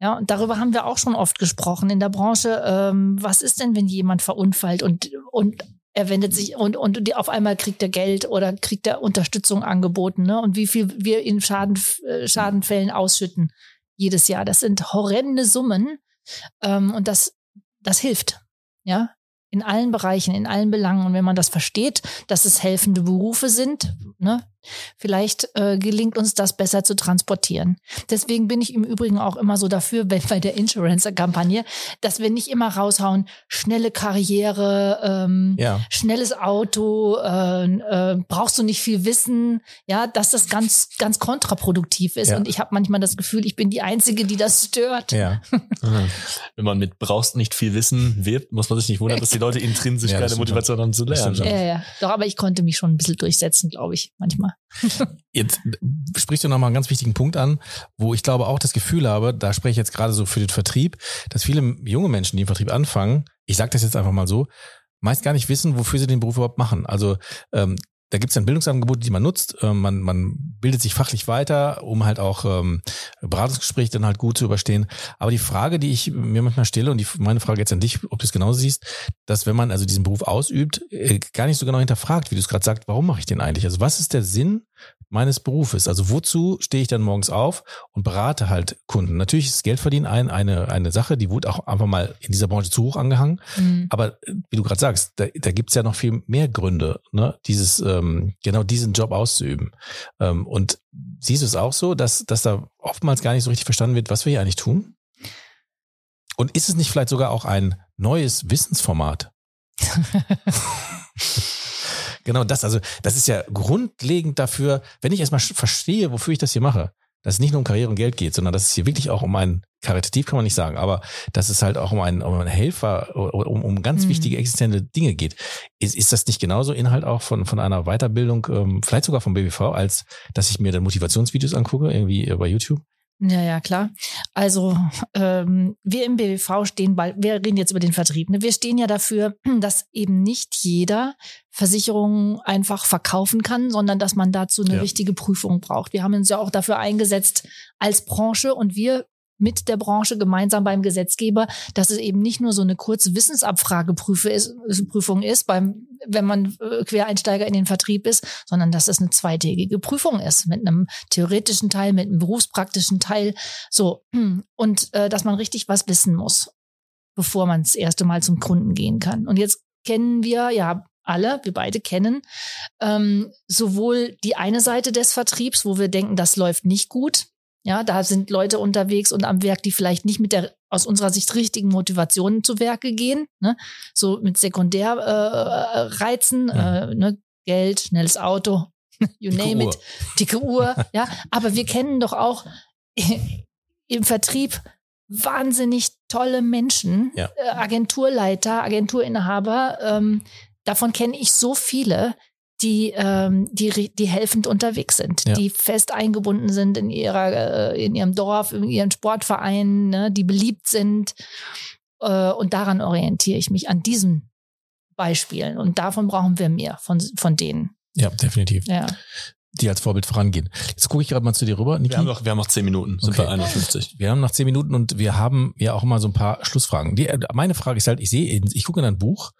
Ja, und darüber haben wir auch schon oft gesprochen in der Branche. Ähm, was ist denn, wenn jemand verunfallt und, und er wendet sich und, und die, auf einmal kriegt er Geld oder kriegt er Unterstützung angeboten, ne? Und wie viel wir in Schaden, äh, Schadenfällen ausschütten jedes Jahr. Das sind horrende Summen. Ähm, und das, das hilft. Ja. In allen Bereichen, in allen Belangen. Und wenn man das versteht, dass es helfende Berufe sind, ne, vielleicht äh, gelingt uns das besser zu transportieren. Deswegen bin ich im Übrigen auch immer so dafür, wenn bei der Insurance-Kampagne, dass wir nicht immer raushauen, schnelle Karriere, ähm, Ja. schnelles Auto, äh, äh, brauchst du nicht viel Wissen, ja, dass das ganz, ganz kontraproduktiv ist. Ja. Und ich habe manchmal das Gefühl, ich bin die Einzige, die das stört. Ja. Wenn man mit brauchst nicht viel wissen wirbt, muss man sich nicht wundern, dass die Leute intrinsisch keine Motivation haben zu lernen. Ja, ja, doch, aber ich konnte mich schon ein bisschen durchsetzen, glaube ich, manchmal. Jetzt sprichst du nochmal einen ganz wichtigen Punkt an, wo ich glaube auch das Gefühl habe, da spreche ich jetzt gerade so für den Vertrieb, dass viele junge Menschen, die im Vertrieb anfangen, ich sage das jetzt einfach mal so, meist gar nicht wissen, wofür sie den Beruf überhaupt machen. Also ähm, da gibt es dann Bildungsangebote, die man nutzt. Ähm, man, man bildet sich fachlich weiter, um halt auch ähm, Beratungsgespräche dann halt gut zu überstehen. Aber die Frage, die ich mir manchmal stelle, und die, meine Frage jetzt an dich, ob du es genauso siehst, dass wenn man also diesen Beruf ausübt, äh, gar nicht so genau hinterfragt, wie du es gerade sagst, warum mache ich den eigentlich? Also was ist der Sinn meines Berufes? Also wozu stehe ich dann morgens auf und berate halt Kunden? Natürlich ist Geldverdienen ein, eine, eine Sache, die wurde auch einfach mal in dieser Branche zu hoch angehangen. Mhm. Aber äh, wie du gerade sagst, da, da gibt's ja noch viel mehr Gründe, ne, dieses, ähm, genau diesen Job auszuüben. Ähm, und siehst du es auch so, dass, dass da oftmals gar nicht so richtig verstanden wird, was wir hier eigentlich tun? Und ist es nicht vielleicht sogar auch ein neues Wissensformat? Genau das, also das ist ja grundlegend dafür, wenn ich erstmal verstehe, wofür ich das hier mache, dass es nicht nur um Karriere und Geld geht, sondern dass es hier wirklich auch um einen karitativ kann man nicht sagen, aber dass es halt auch um einen, um einen Helfer, um, um ganz mhm. wichtige existente Dinge geht. Ist, ist das nicht genauso Inhalt auch von, von einer Weiterbildung, ähm, vielleicht sogar vom BBV, als dass ich mir dann Motivationsvideos angucke, irgendwie bei YouTube? Ja, ja, klar. Also ähm, wir im BWV stehen bald, wir reden jetzt über den Vertrieb. Ne? Wir stehen ja dafür, dass eben nicht jeder Versicherungen einfach verkaufen kann, sondern dass man dazu eine ja. richtige Prüfung braucht. Wir haben uns ja auch dafür eingesetzt als Branche und wir mit der Branche gemeinsam beim Gesetzgeber, dass es eben nicht nur so eine kurze Wissensabfrageprüfung ist, beim, wenn man äh, Quereinsteiger in den Vertrieb ist, sondern dass es eine zweitägige Prüfung ist mit einem theoretischen Teil, mit einem berufspraktischen Teil, so und äh, dass man richtig was wissen muss, bevor man das erste Mal zum Kunden gehen kann. Und jetzt kennen wir ja alle, wir beide kennen, ähm, sowohl die eine Seite des Vertriebs, wo wir denken, das läuft nicht gut, ja, da sind Leute unterwegs und am Werk, die vielleicht nicht mit der aus unserer Sicht richtigen Motivationen zu Werke gehen, ne? so mit Sekundärreizen, äh, ja. äh, ne? Geld, schnelles Auto, you dicke name Uhr. it, dicke Uhr, ja. Aber wir kennen doch auch im Vertrieb wahnsinnig tolle Menschen, ja. äh, Agenturleiter, Agenturinhaber. Ähm, davon kenne ich so viele, die, ähm, die, die helfend unterwegs sind, ja. die fest eingebunden sind in ihrer, äh, in ihrem Dorf, in ihren Sportvereinen, ne, die beliebt sind. Äh, und daran orientiere ich mich an diesen Beispielen. Und davon brauchen wir mehr von, von denen. Ja, definitiv. Ja die als Vorbild vorangehen. Jetzt gucke ich gerade mal zu dir rüber. Niki. Wir haben noch, wir haben noch zehn Minuten, sind okay. bei 51. Wir haben noch zehn Minuten und wir haben ja auch immer so ein paar Schlussfragen. Die, meine Frage ist halt, ich sehe, ich gucke in ein Buch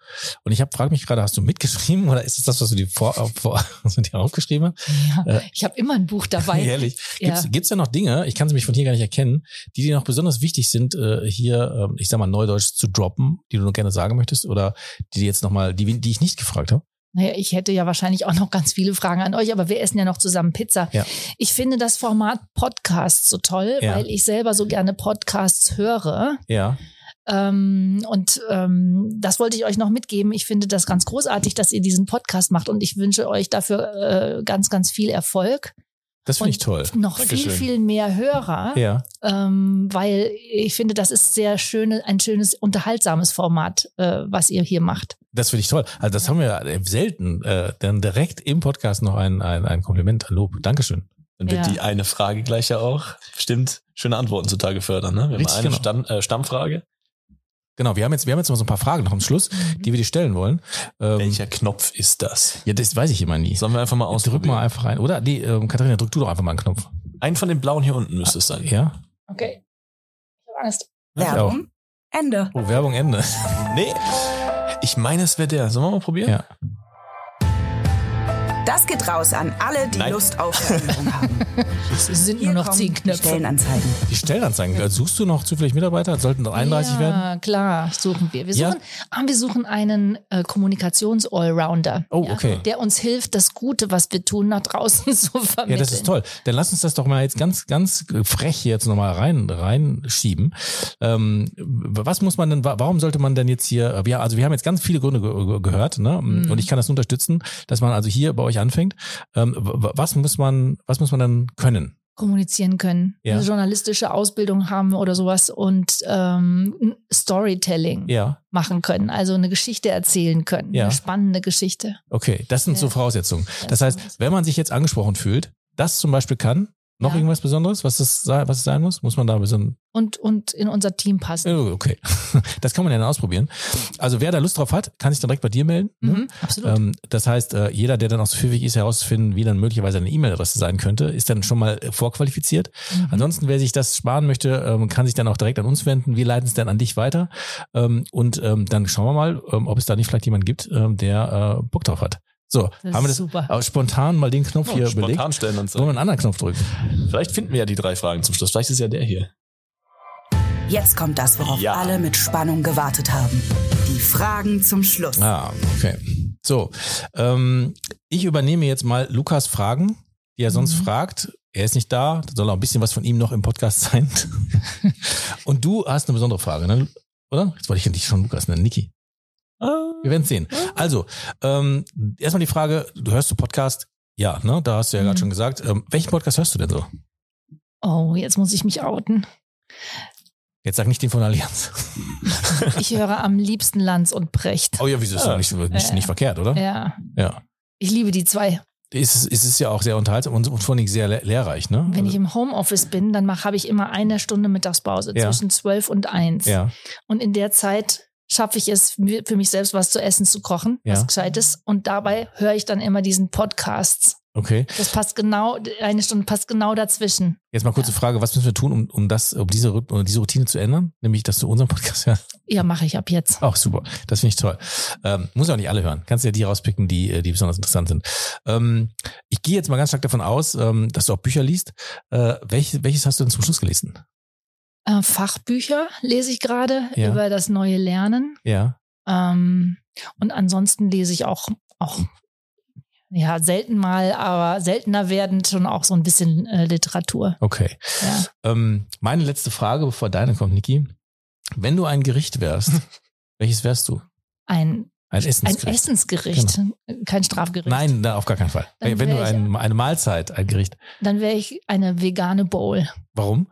und ich habe frage mich gerade, hast du mitgeschrieben oder ist es das, was du dir vor, vor was du dir aufgeschrieben hast? Ja, äh, ich habe immer ein Buch dabei. Ehrlich. Gibt's, ja. gibt's da noch Dinge, ich kann sie mich von hier gar nicht erkennen, die dir noch besonders wichtig sind, äh, hier, äh, ich sag mal, Neudeutsch zu droppen, die du noch gerne sagen möchtest oder die jetzt nochmal, die, die ich nicht gefragt habe? Naja, ich hätte ja wahrscheinlich auch noch ganz viele Fragen an euch, aber wir essen ja noch zusammen Pizza. Ja. Ich finde das Format Podcast so toll, ja. weil ich selber so gerne Podcasts höre. Ja. Ähm, und ähm, das wollte ich euch noch mitgeben. Ich finde das ganz großartig, dass ihr diesen Podcast macht und ich wünsche euch dafür äh, ganz, ganz viel Erfolg. Das finde ich toll. Noch Dankeschön. viel, viel mehr Hörer. Ja. Ähm, weil ich finde, das ist sehr schöne, ein schönes, unterhaltsames Format, äh, was ihr hier macht. Das finde ich toll. Also das haben wir ja selten. Äh, dann direkt im Podcast noch ein, ein, ein Kompliment, ein Lob. Dankeschön. Dann wird ja. die eine Frage gleich ja auch bestimmt schöne Antworten zutage fördern. Ne? Wir Richtig, haben eine genau. Stamm, äh, Stammfrage. Genau, wir haben jetzt, wir haben jetzt noch so ein paar Fragen noch am Schluss, mhm. die wir dir stellen wollen. Ähm, Welcher Knopf ist das? Ja, das weiß ich immer nie. Sollen wir einfach mal ausprobieren? Drück mal einfach rein. Oder, die, ähm, Katharina, drück du doch einfach mal einen Knopf. Einen von den blauen hier unten müsste es sein. Ja? Okay. Ich habe Angst. Werbung. Ende. Oh, Werbung Ende. nee. Ich meine, es wäre der. Sollen wir mal probieren? Ja. Das geht raus an alle, die Nein. Lust auf Veränderung haben. Es sind Hier nur noch zehn Knöpfe. Stellenanzeigen. Die Stellenanzeigen. Ja. Suchst du noch zufällig Mitarbeiter? Sollten noch 31 ja, werden? Ja, klar, suchen wir. Wir suchen, ja? ah, wir suchen einen äh, Kommunikations-Allrounder. Oh, okay. Der uns hilft, das Gute, was wir tun, nach draußen zu vermitteln. Ja, das ist toll. Dann lass uns das doch mal jetzt ganz, ganz frech jetzt nochmal rein, reinschieben. Ähm, was muss man denn, warum sollte man denn jetzt hier, ja, also wir haben jetzt ganz viele Gründe ge gehört, ne? Mhm. Und ich kann das unterstützen, dass man also hier bei euch anfängt. Ähm, was muss man, was muss man dann können? kommunizieren können, ja. eine journalistische Ausbildung haben oder sowas und ähm, Storytelling ja. machen können, also eine Geschichte erzählen können, ja. eine spannende Geschichte. Okay, das sind so Voraussetzungen. Das, das heißt, wenn man sich jetzt angesprochen fühlt, das zum Beispiel kann, noch ja. irgendwas Besonderes, was es, was es sein muss? Muss man da ein bisschen. Und, und in unser Team passen. Oh, okay. Das kann man ja dann ausprobieren. Also wer da Lust drauf hat, kann sich dann direkt bei dir melden. Ne? Mhm, absolut. Ähm, das heißt, äh, jeder, der dann auch so pfiffig ist, herauszufinden, wie dann möglicherweise eine E-Mail-Adresse sein könnte, ist dann schon mal vorqualifiziert. Mhm. Ansonsten, wer sich das sparen möchte, ähm, kann sich dann auch direkt an uns wenden. Wir leiten es dann an dich weiter. Ähm, und dann schauen wir mal, ob es da nicht vielleicht jemand gibt, der äh, Bock drauf hat. So, das haben wir das super. spontan mal den Knopf oh, hier spontan belegt. stellen uns. Wollen wir einen anderen Knopf drücken? Vielleicht finden wir ja die drei Fragen zum Schluss. Vielleicht ist ja der hier. Jetzt kommt das, worauf ja. alle mit Spannung gewartet haben. Die Fragen zum Schluss. Ah, okay. So, ähm, ich übernehme jetzt mal Lukas Fragen, die er sonst mhm. fragt. Er ist nicht da, da soll auch ein bisschen was von ihm noch im Podcast sein. Und du hast eine besondere Frage, ne? oder? Jetzt wollte ich dich schon Lukas nennen, Niki. Wir werden sehen. Also, ähm, erstmal die Frage, du hörst du Podcast? Ja, ne? Da hast du ja Mhm. gerade schon gesagt. Ähm, welchen Podcast hörst du denn so? Oh, jetzt muss ich mich outen. Jetzt sag nicht den von Allianz. Ich höre am liebsten Lanz und Brecht. Oh ja, wieso ist Ja. doch nicht, nicht, Äh. nicht verkehrt, oder? Ja, Ja. ich liebe die zwei. Es ist, es ist ja auch sehr unterhaltsam und, und vor allem sehr le- lehrreich, ne? Wenn ich Also, im Homeoffice bin, dann habe ich immer eine Stunde Mittagspause Ja. zwischen zwölf und eins. ja. Und in der Zeit schaffe ich es, für mich selbst was zu essen zu kochen, Ja. was Gescheites. Und dabei höre ich dann immer diesen Podcasts. Okay. Das passt genau, eine Stunde passt genau dazwischen. Jetzt mal kurze Frage, was müssen wir tun, um, um das, um diese, um diese Routine zu ändern? Nämlich, dass du unseren Podcast hörst. Ja, mache ich ab jetzt. Auch super. Das finde ich toll. Ähm, muss ja auch nicht alle hören. Kannst ja die rauspicken, die, äh, die besonders interessant sind. Ähm, ich gehe jetzt mal ganz stark davon aus, ähm, dass du auch Bücher liest. Äh, welche, welches hast du denn zum Schluss gelesen? Äh, Fachbücher lese ich gerade Ja. über das neue Lernen. Ja. Ähm, und ansonsten lese ich auch, auch ja, selten mal, aber seltener werdend schon auch so ein bisschen äh, Literatur. Okay. Ja. Ähm, meine letzte Frage, bevor deine kommt, Niki. Wenn du ein Gericht wärst, welches wärst du? Ein, Ein ein Essensgericht? Essensgericht, kein Strafgericht. Nein, na, auf gar keinen Fall. Dann Wenn du ein, eine Mahlzeit, ein Gericht. Dann wäre ich eine vegane Bowl. Warum?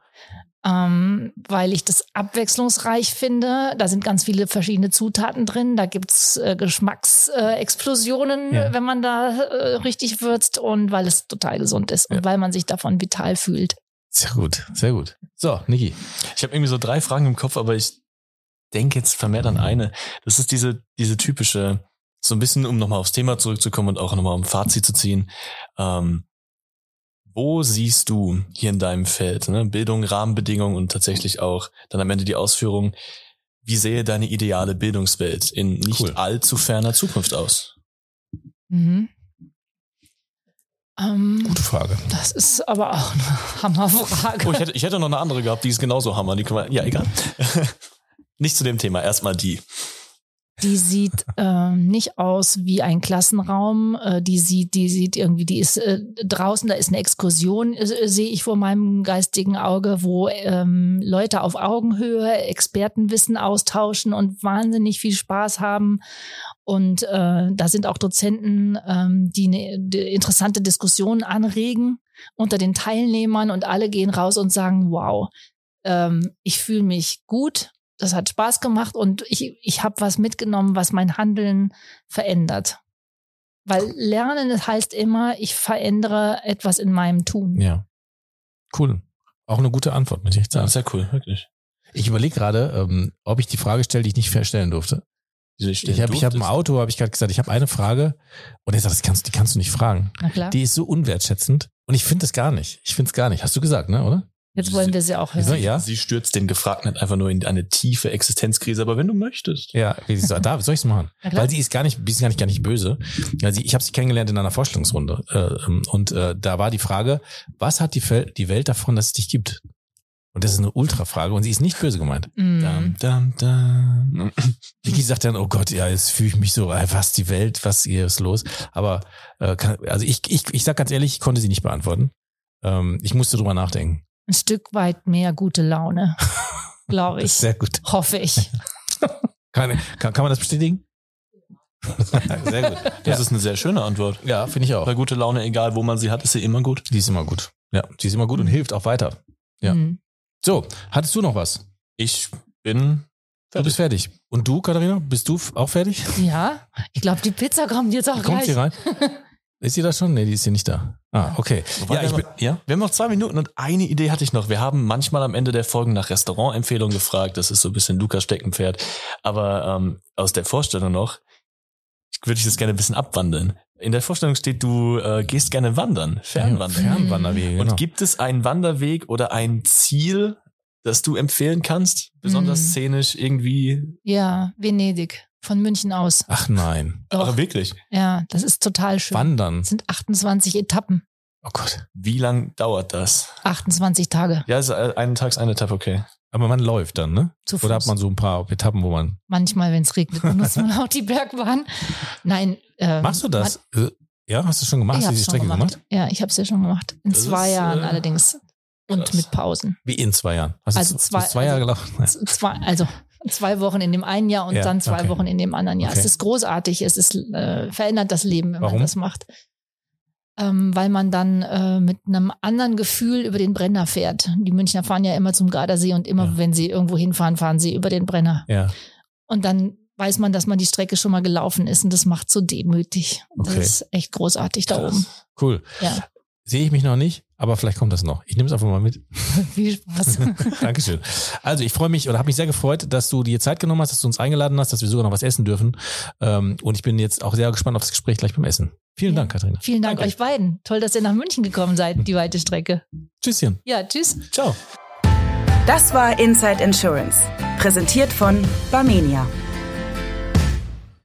Ähm, weil ich das abwechslungsreich finde. Da sind ganz viele verschiedene Zutaten drin. Da gibt's äh, Geschmacksexplosionen, Explosionen, Ja. wenn man da äh, richtig würzt und weil es total gesund ist und Ja. weil man sich davon vital fühlt. Sehr gut, sehr gut. So, Niki. Ich habe irgendwie so drei Fragen im Kopf, aber ich denke jetzt vermehrt an eine. Das ist diese, diese typische, so ein bisschen, um nochmal aufs Thema zurückzukommen und auch nochmal um Fazit zu ziehen. Ähm, wo siehst du hier in deinem Feld, ne? Bildung, Rahmenbedingungen und tatsächlich auch dann am Ende die Ausführung, wie sähe deine ideale Bildungswelt in nicht Cool. allzu ferner Zukunft aus? Mhm. Ähm, Gute Frage. das ist aber auch eine Hammerfrage. Oh, ich hätte, ich hätte noch eine andere gehabt, die ist genauso hammer. Die können wir, ja, egal. nicht zu dem Thema, erstmal die. Die sieht ähm, nicht aus wie ein Klassenraum. Äh, die sieht, die sieht irgendwie, die ist äh, draußen, da ist eine Exkursion, äh, sehe ich vor meinem geistigen Auge, wo ähm, Leute auf Augenhöhe Expertenwissen austauschen und wahnsinnig viel Spaß haben. Und äh, da sind auch Dozenten, ähm, die eine die interessante Diskussion anregen unter den Teilnehmern und alle gehen raus und sagen, wow, ähm, ich fühle mich gut, das hat Spaß gemacht und ich, ich habe was mitgenommen, was mein Handeln verändert. Weil Lernen das heißt immer, ich verändere etwas in meinem Tun. Ja. Cool. Auch eine gute Antwort, muss ich sagen. sehr cool, wirklich. Ich überlege gerade, ähm, ob ich die Frage stelle, die ich nicht stellen durfte. Ich habe ich hab im. Auto, habe ich gerade gesagt, ich habe eine Frage und er sagt, das kannst, die kannst du nicht fragen. Na klar. Die ist so unwertschätzend und ich finde es gar nicht. Ich finde es gar nicht. Hast du gesagt, ne, oder? Jetzt wollen wir sie auch hören. Ja. Sie stürzt den Gefragten halt einfach nur in eine tiefe Existenzkrise, aber wenn du möchtest. Ja, wie sie sagt, da soll ich's machen. Na klar. Weil sie ist gar nicht, sie ist gar nicht, gar nicht böse. Sie, ich habe sie kennengelernt in einer Vorstellungsrunde äh, ähm, und äh, da war die Frage, was hat die, Fel die Welt davon, dass es dich gibt? Und das ist eine Ultrafrage und sie ist nicht böse gemeint. Mm. Dam, dam, dam. Vicky sagt dann, oh Gott, ja, jetzt fühle ich mich so, äh, was die Welt, was hier ist los? Aber äh, kann, also ich, ich, ich sag ganz ehrlich, ich konnte sie nicht beantworten. Ähm, ich musste drüber nachdenken. Ein Stück weit mehr gute Laune, glaube ich. sehr gut. Hoffe ich. Kann, kann, kann man das bestätigen? sehr gut. Das ist eine sehr schöne Antwort. Ja, finde ich auch. Bei gute Laune, egal wo man sie hat, ist sie immer gut. Die ist immer gut. Ja, die ist immer gut und hilft auch weiter. Ja. Mm. So, hattest du noch was? Ich bin Du bist fertig. Und du, Katharina, bist du auch fertig? Ja, ich glaube, die Pizza kommt jetzt auch Kommt gleich. sie rein? Ist sie da schon? Nee, die ist hier nicht da. Ah, okay. Wobei Ja, wir ich haben- bin, ja, wir haben noch zwei Minuten und eine Idee hatte ich noch. Wir haben manchmal am Ende der Folgen nach Restaurantempfehlungen gefragt. Das ist so ein bisschen Lukas Steckenpferd. Aber ähm, aus der Vorstellung noch würde ich das gerne ein bisschen abwandeln. In der Vorstellung steht, du äh, gehst gerne wandern, Fernwandern. Fernwanderwege, genau. Und gibt es einen Wanderweg oder ein Ziel, das du empfehlen kannst? Besonders Mhm. szenisch irgendwie? Ja, Venedig. Von München aus. Ach nein. Doch. Aber wirklich? Ja, das ist total schön. Wandern. Es sind 28 Etappen. Oh Gott. Wie lang dauert das? 28 Tage. Ja, ist äh, einen Tags eine Etappe, okay. Aber man läuft dann, ne? Zu Fuß. Oder hat man so ein paar Etappen, wo man. Manchmal, wenn es regnet, benutzt man auch die Bergbahn. Nein. Ähm, Machst du das? Äh, Ja, hast du schon gemacht? Man, ich Hast du schon Strecke gemacht. gemacht? Ja, ich habe es ja schon gemacht. In Das zwei ist, Jahren äh, allerdings. Und krass. mit Pausen. Wie in zwei Jahren. Hast Also du zwei- zwei Jahre gelaufen? Z- Zwei, also Zwei Wochen in dem einen Jahr und Ja, dann zwei okay. Wochen in dem anderen Jahr. Okay. Es ist großartig, es ist, äh, verändert das Leben, wenn Warum? man das macht. Ähm, weil man dann äh, mit einem anderen Gefühl über den Brenner fährt. Die Münchner fahren ja immer zum Gardasee und immer, Ja. wenn sie irgendwo hinfahren, fahren sie über den Brenner. Ja. Und dann weiß man, dass man die Strecke schon mal gelaufen ist und das macht so demütig. Okay. Das ist echt großartig da oben. Cool. Ja. Sehe ich mich noch nicht, aber vielleicht kommt das noch. Ich nehme es einfach mal mit. Viel Spaß. Dankeschön. Also ich freue mich oder habe mich sehr gefreut, dass du dir Zeit genommen hast, dass du uns eingeladen hast, dass wir sogar noch was essen dürfen. Ähm, und ich bin jetzt auch sehr gespannt auf das Gespräch gleich beim Essen. Vielen Ja. Dank, Katharina. Vielen Dank Danke. euch beiden. Toll, dass ihr nach München gekommen seid, die weite Strecke. Tschüsschen. Ja, tschüss. Ciao. Das war Inside Insurance, präsentiert von Barmenia.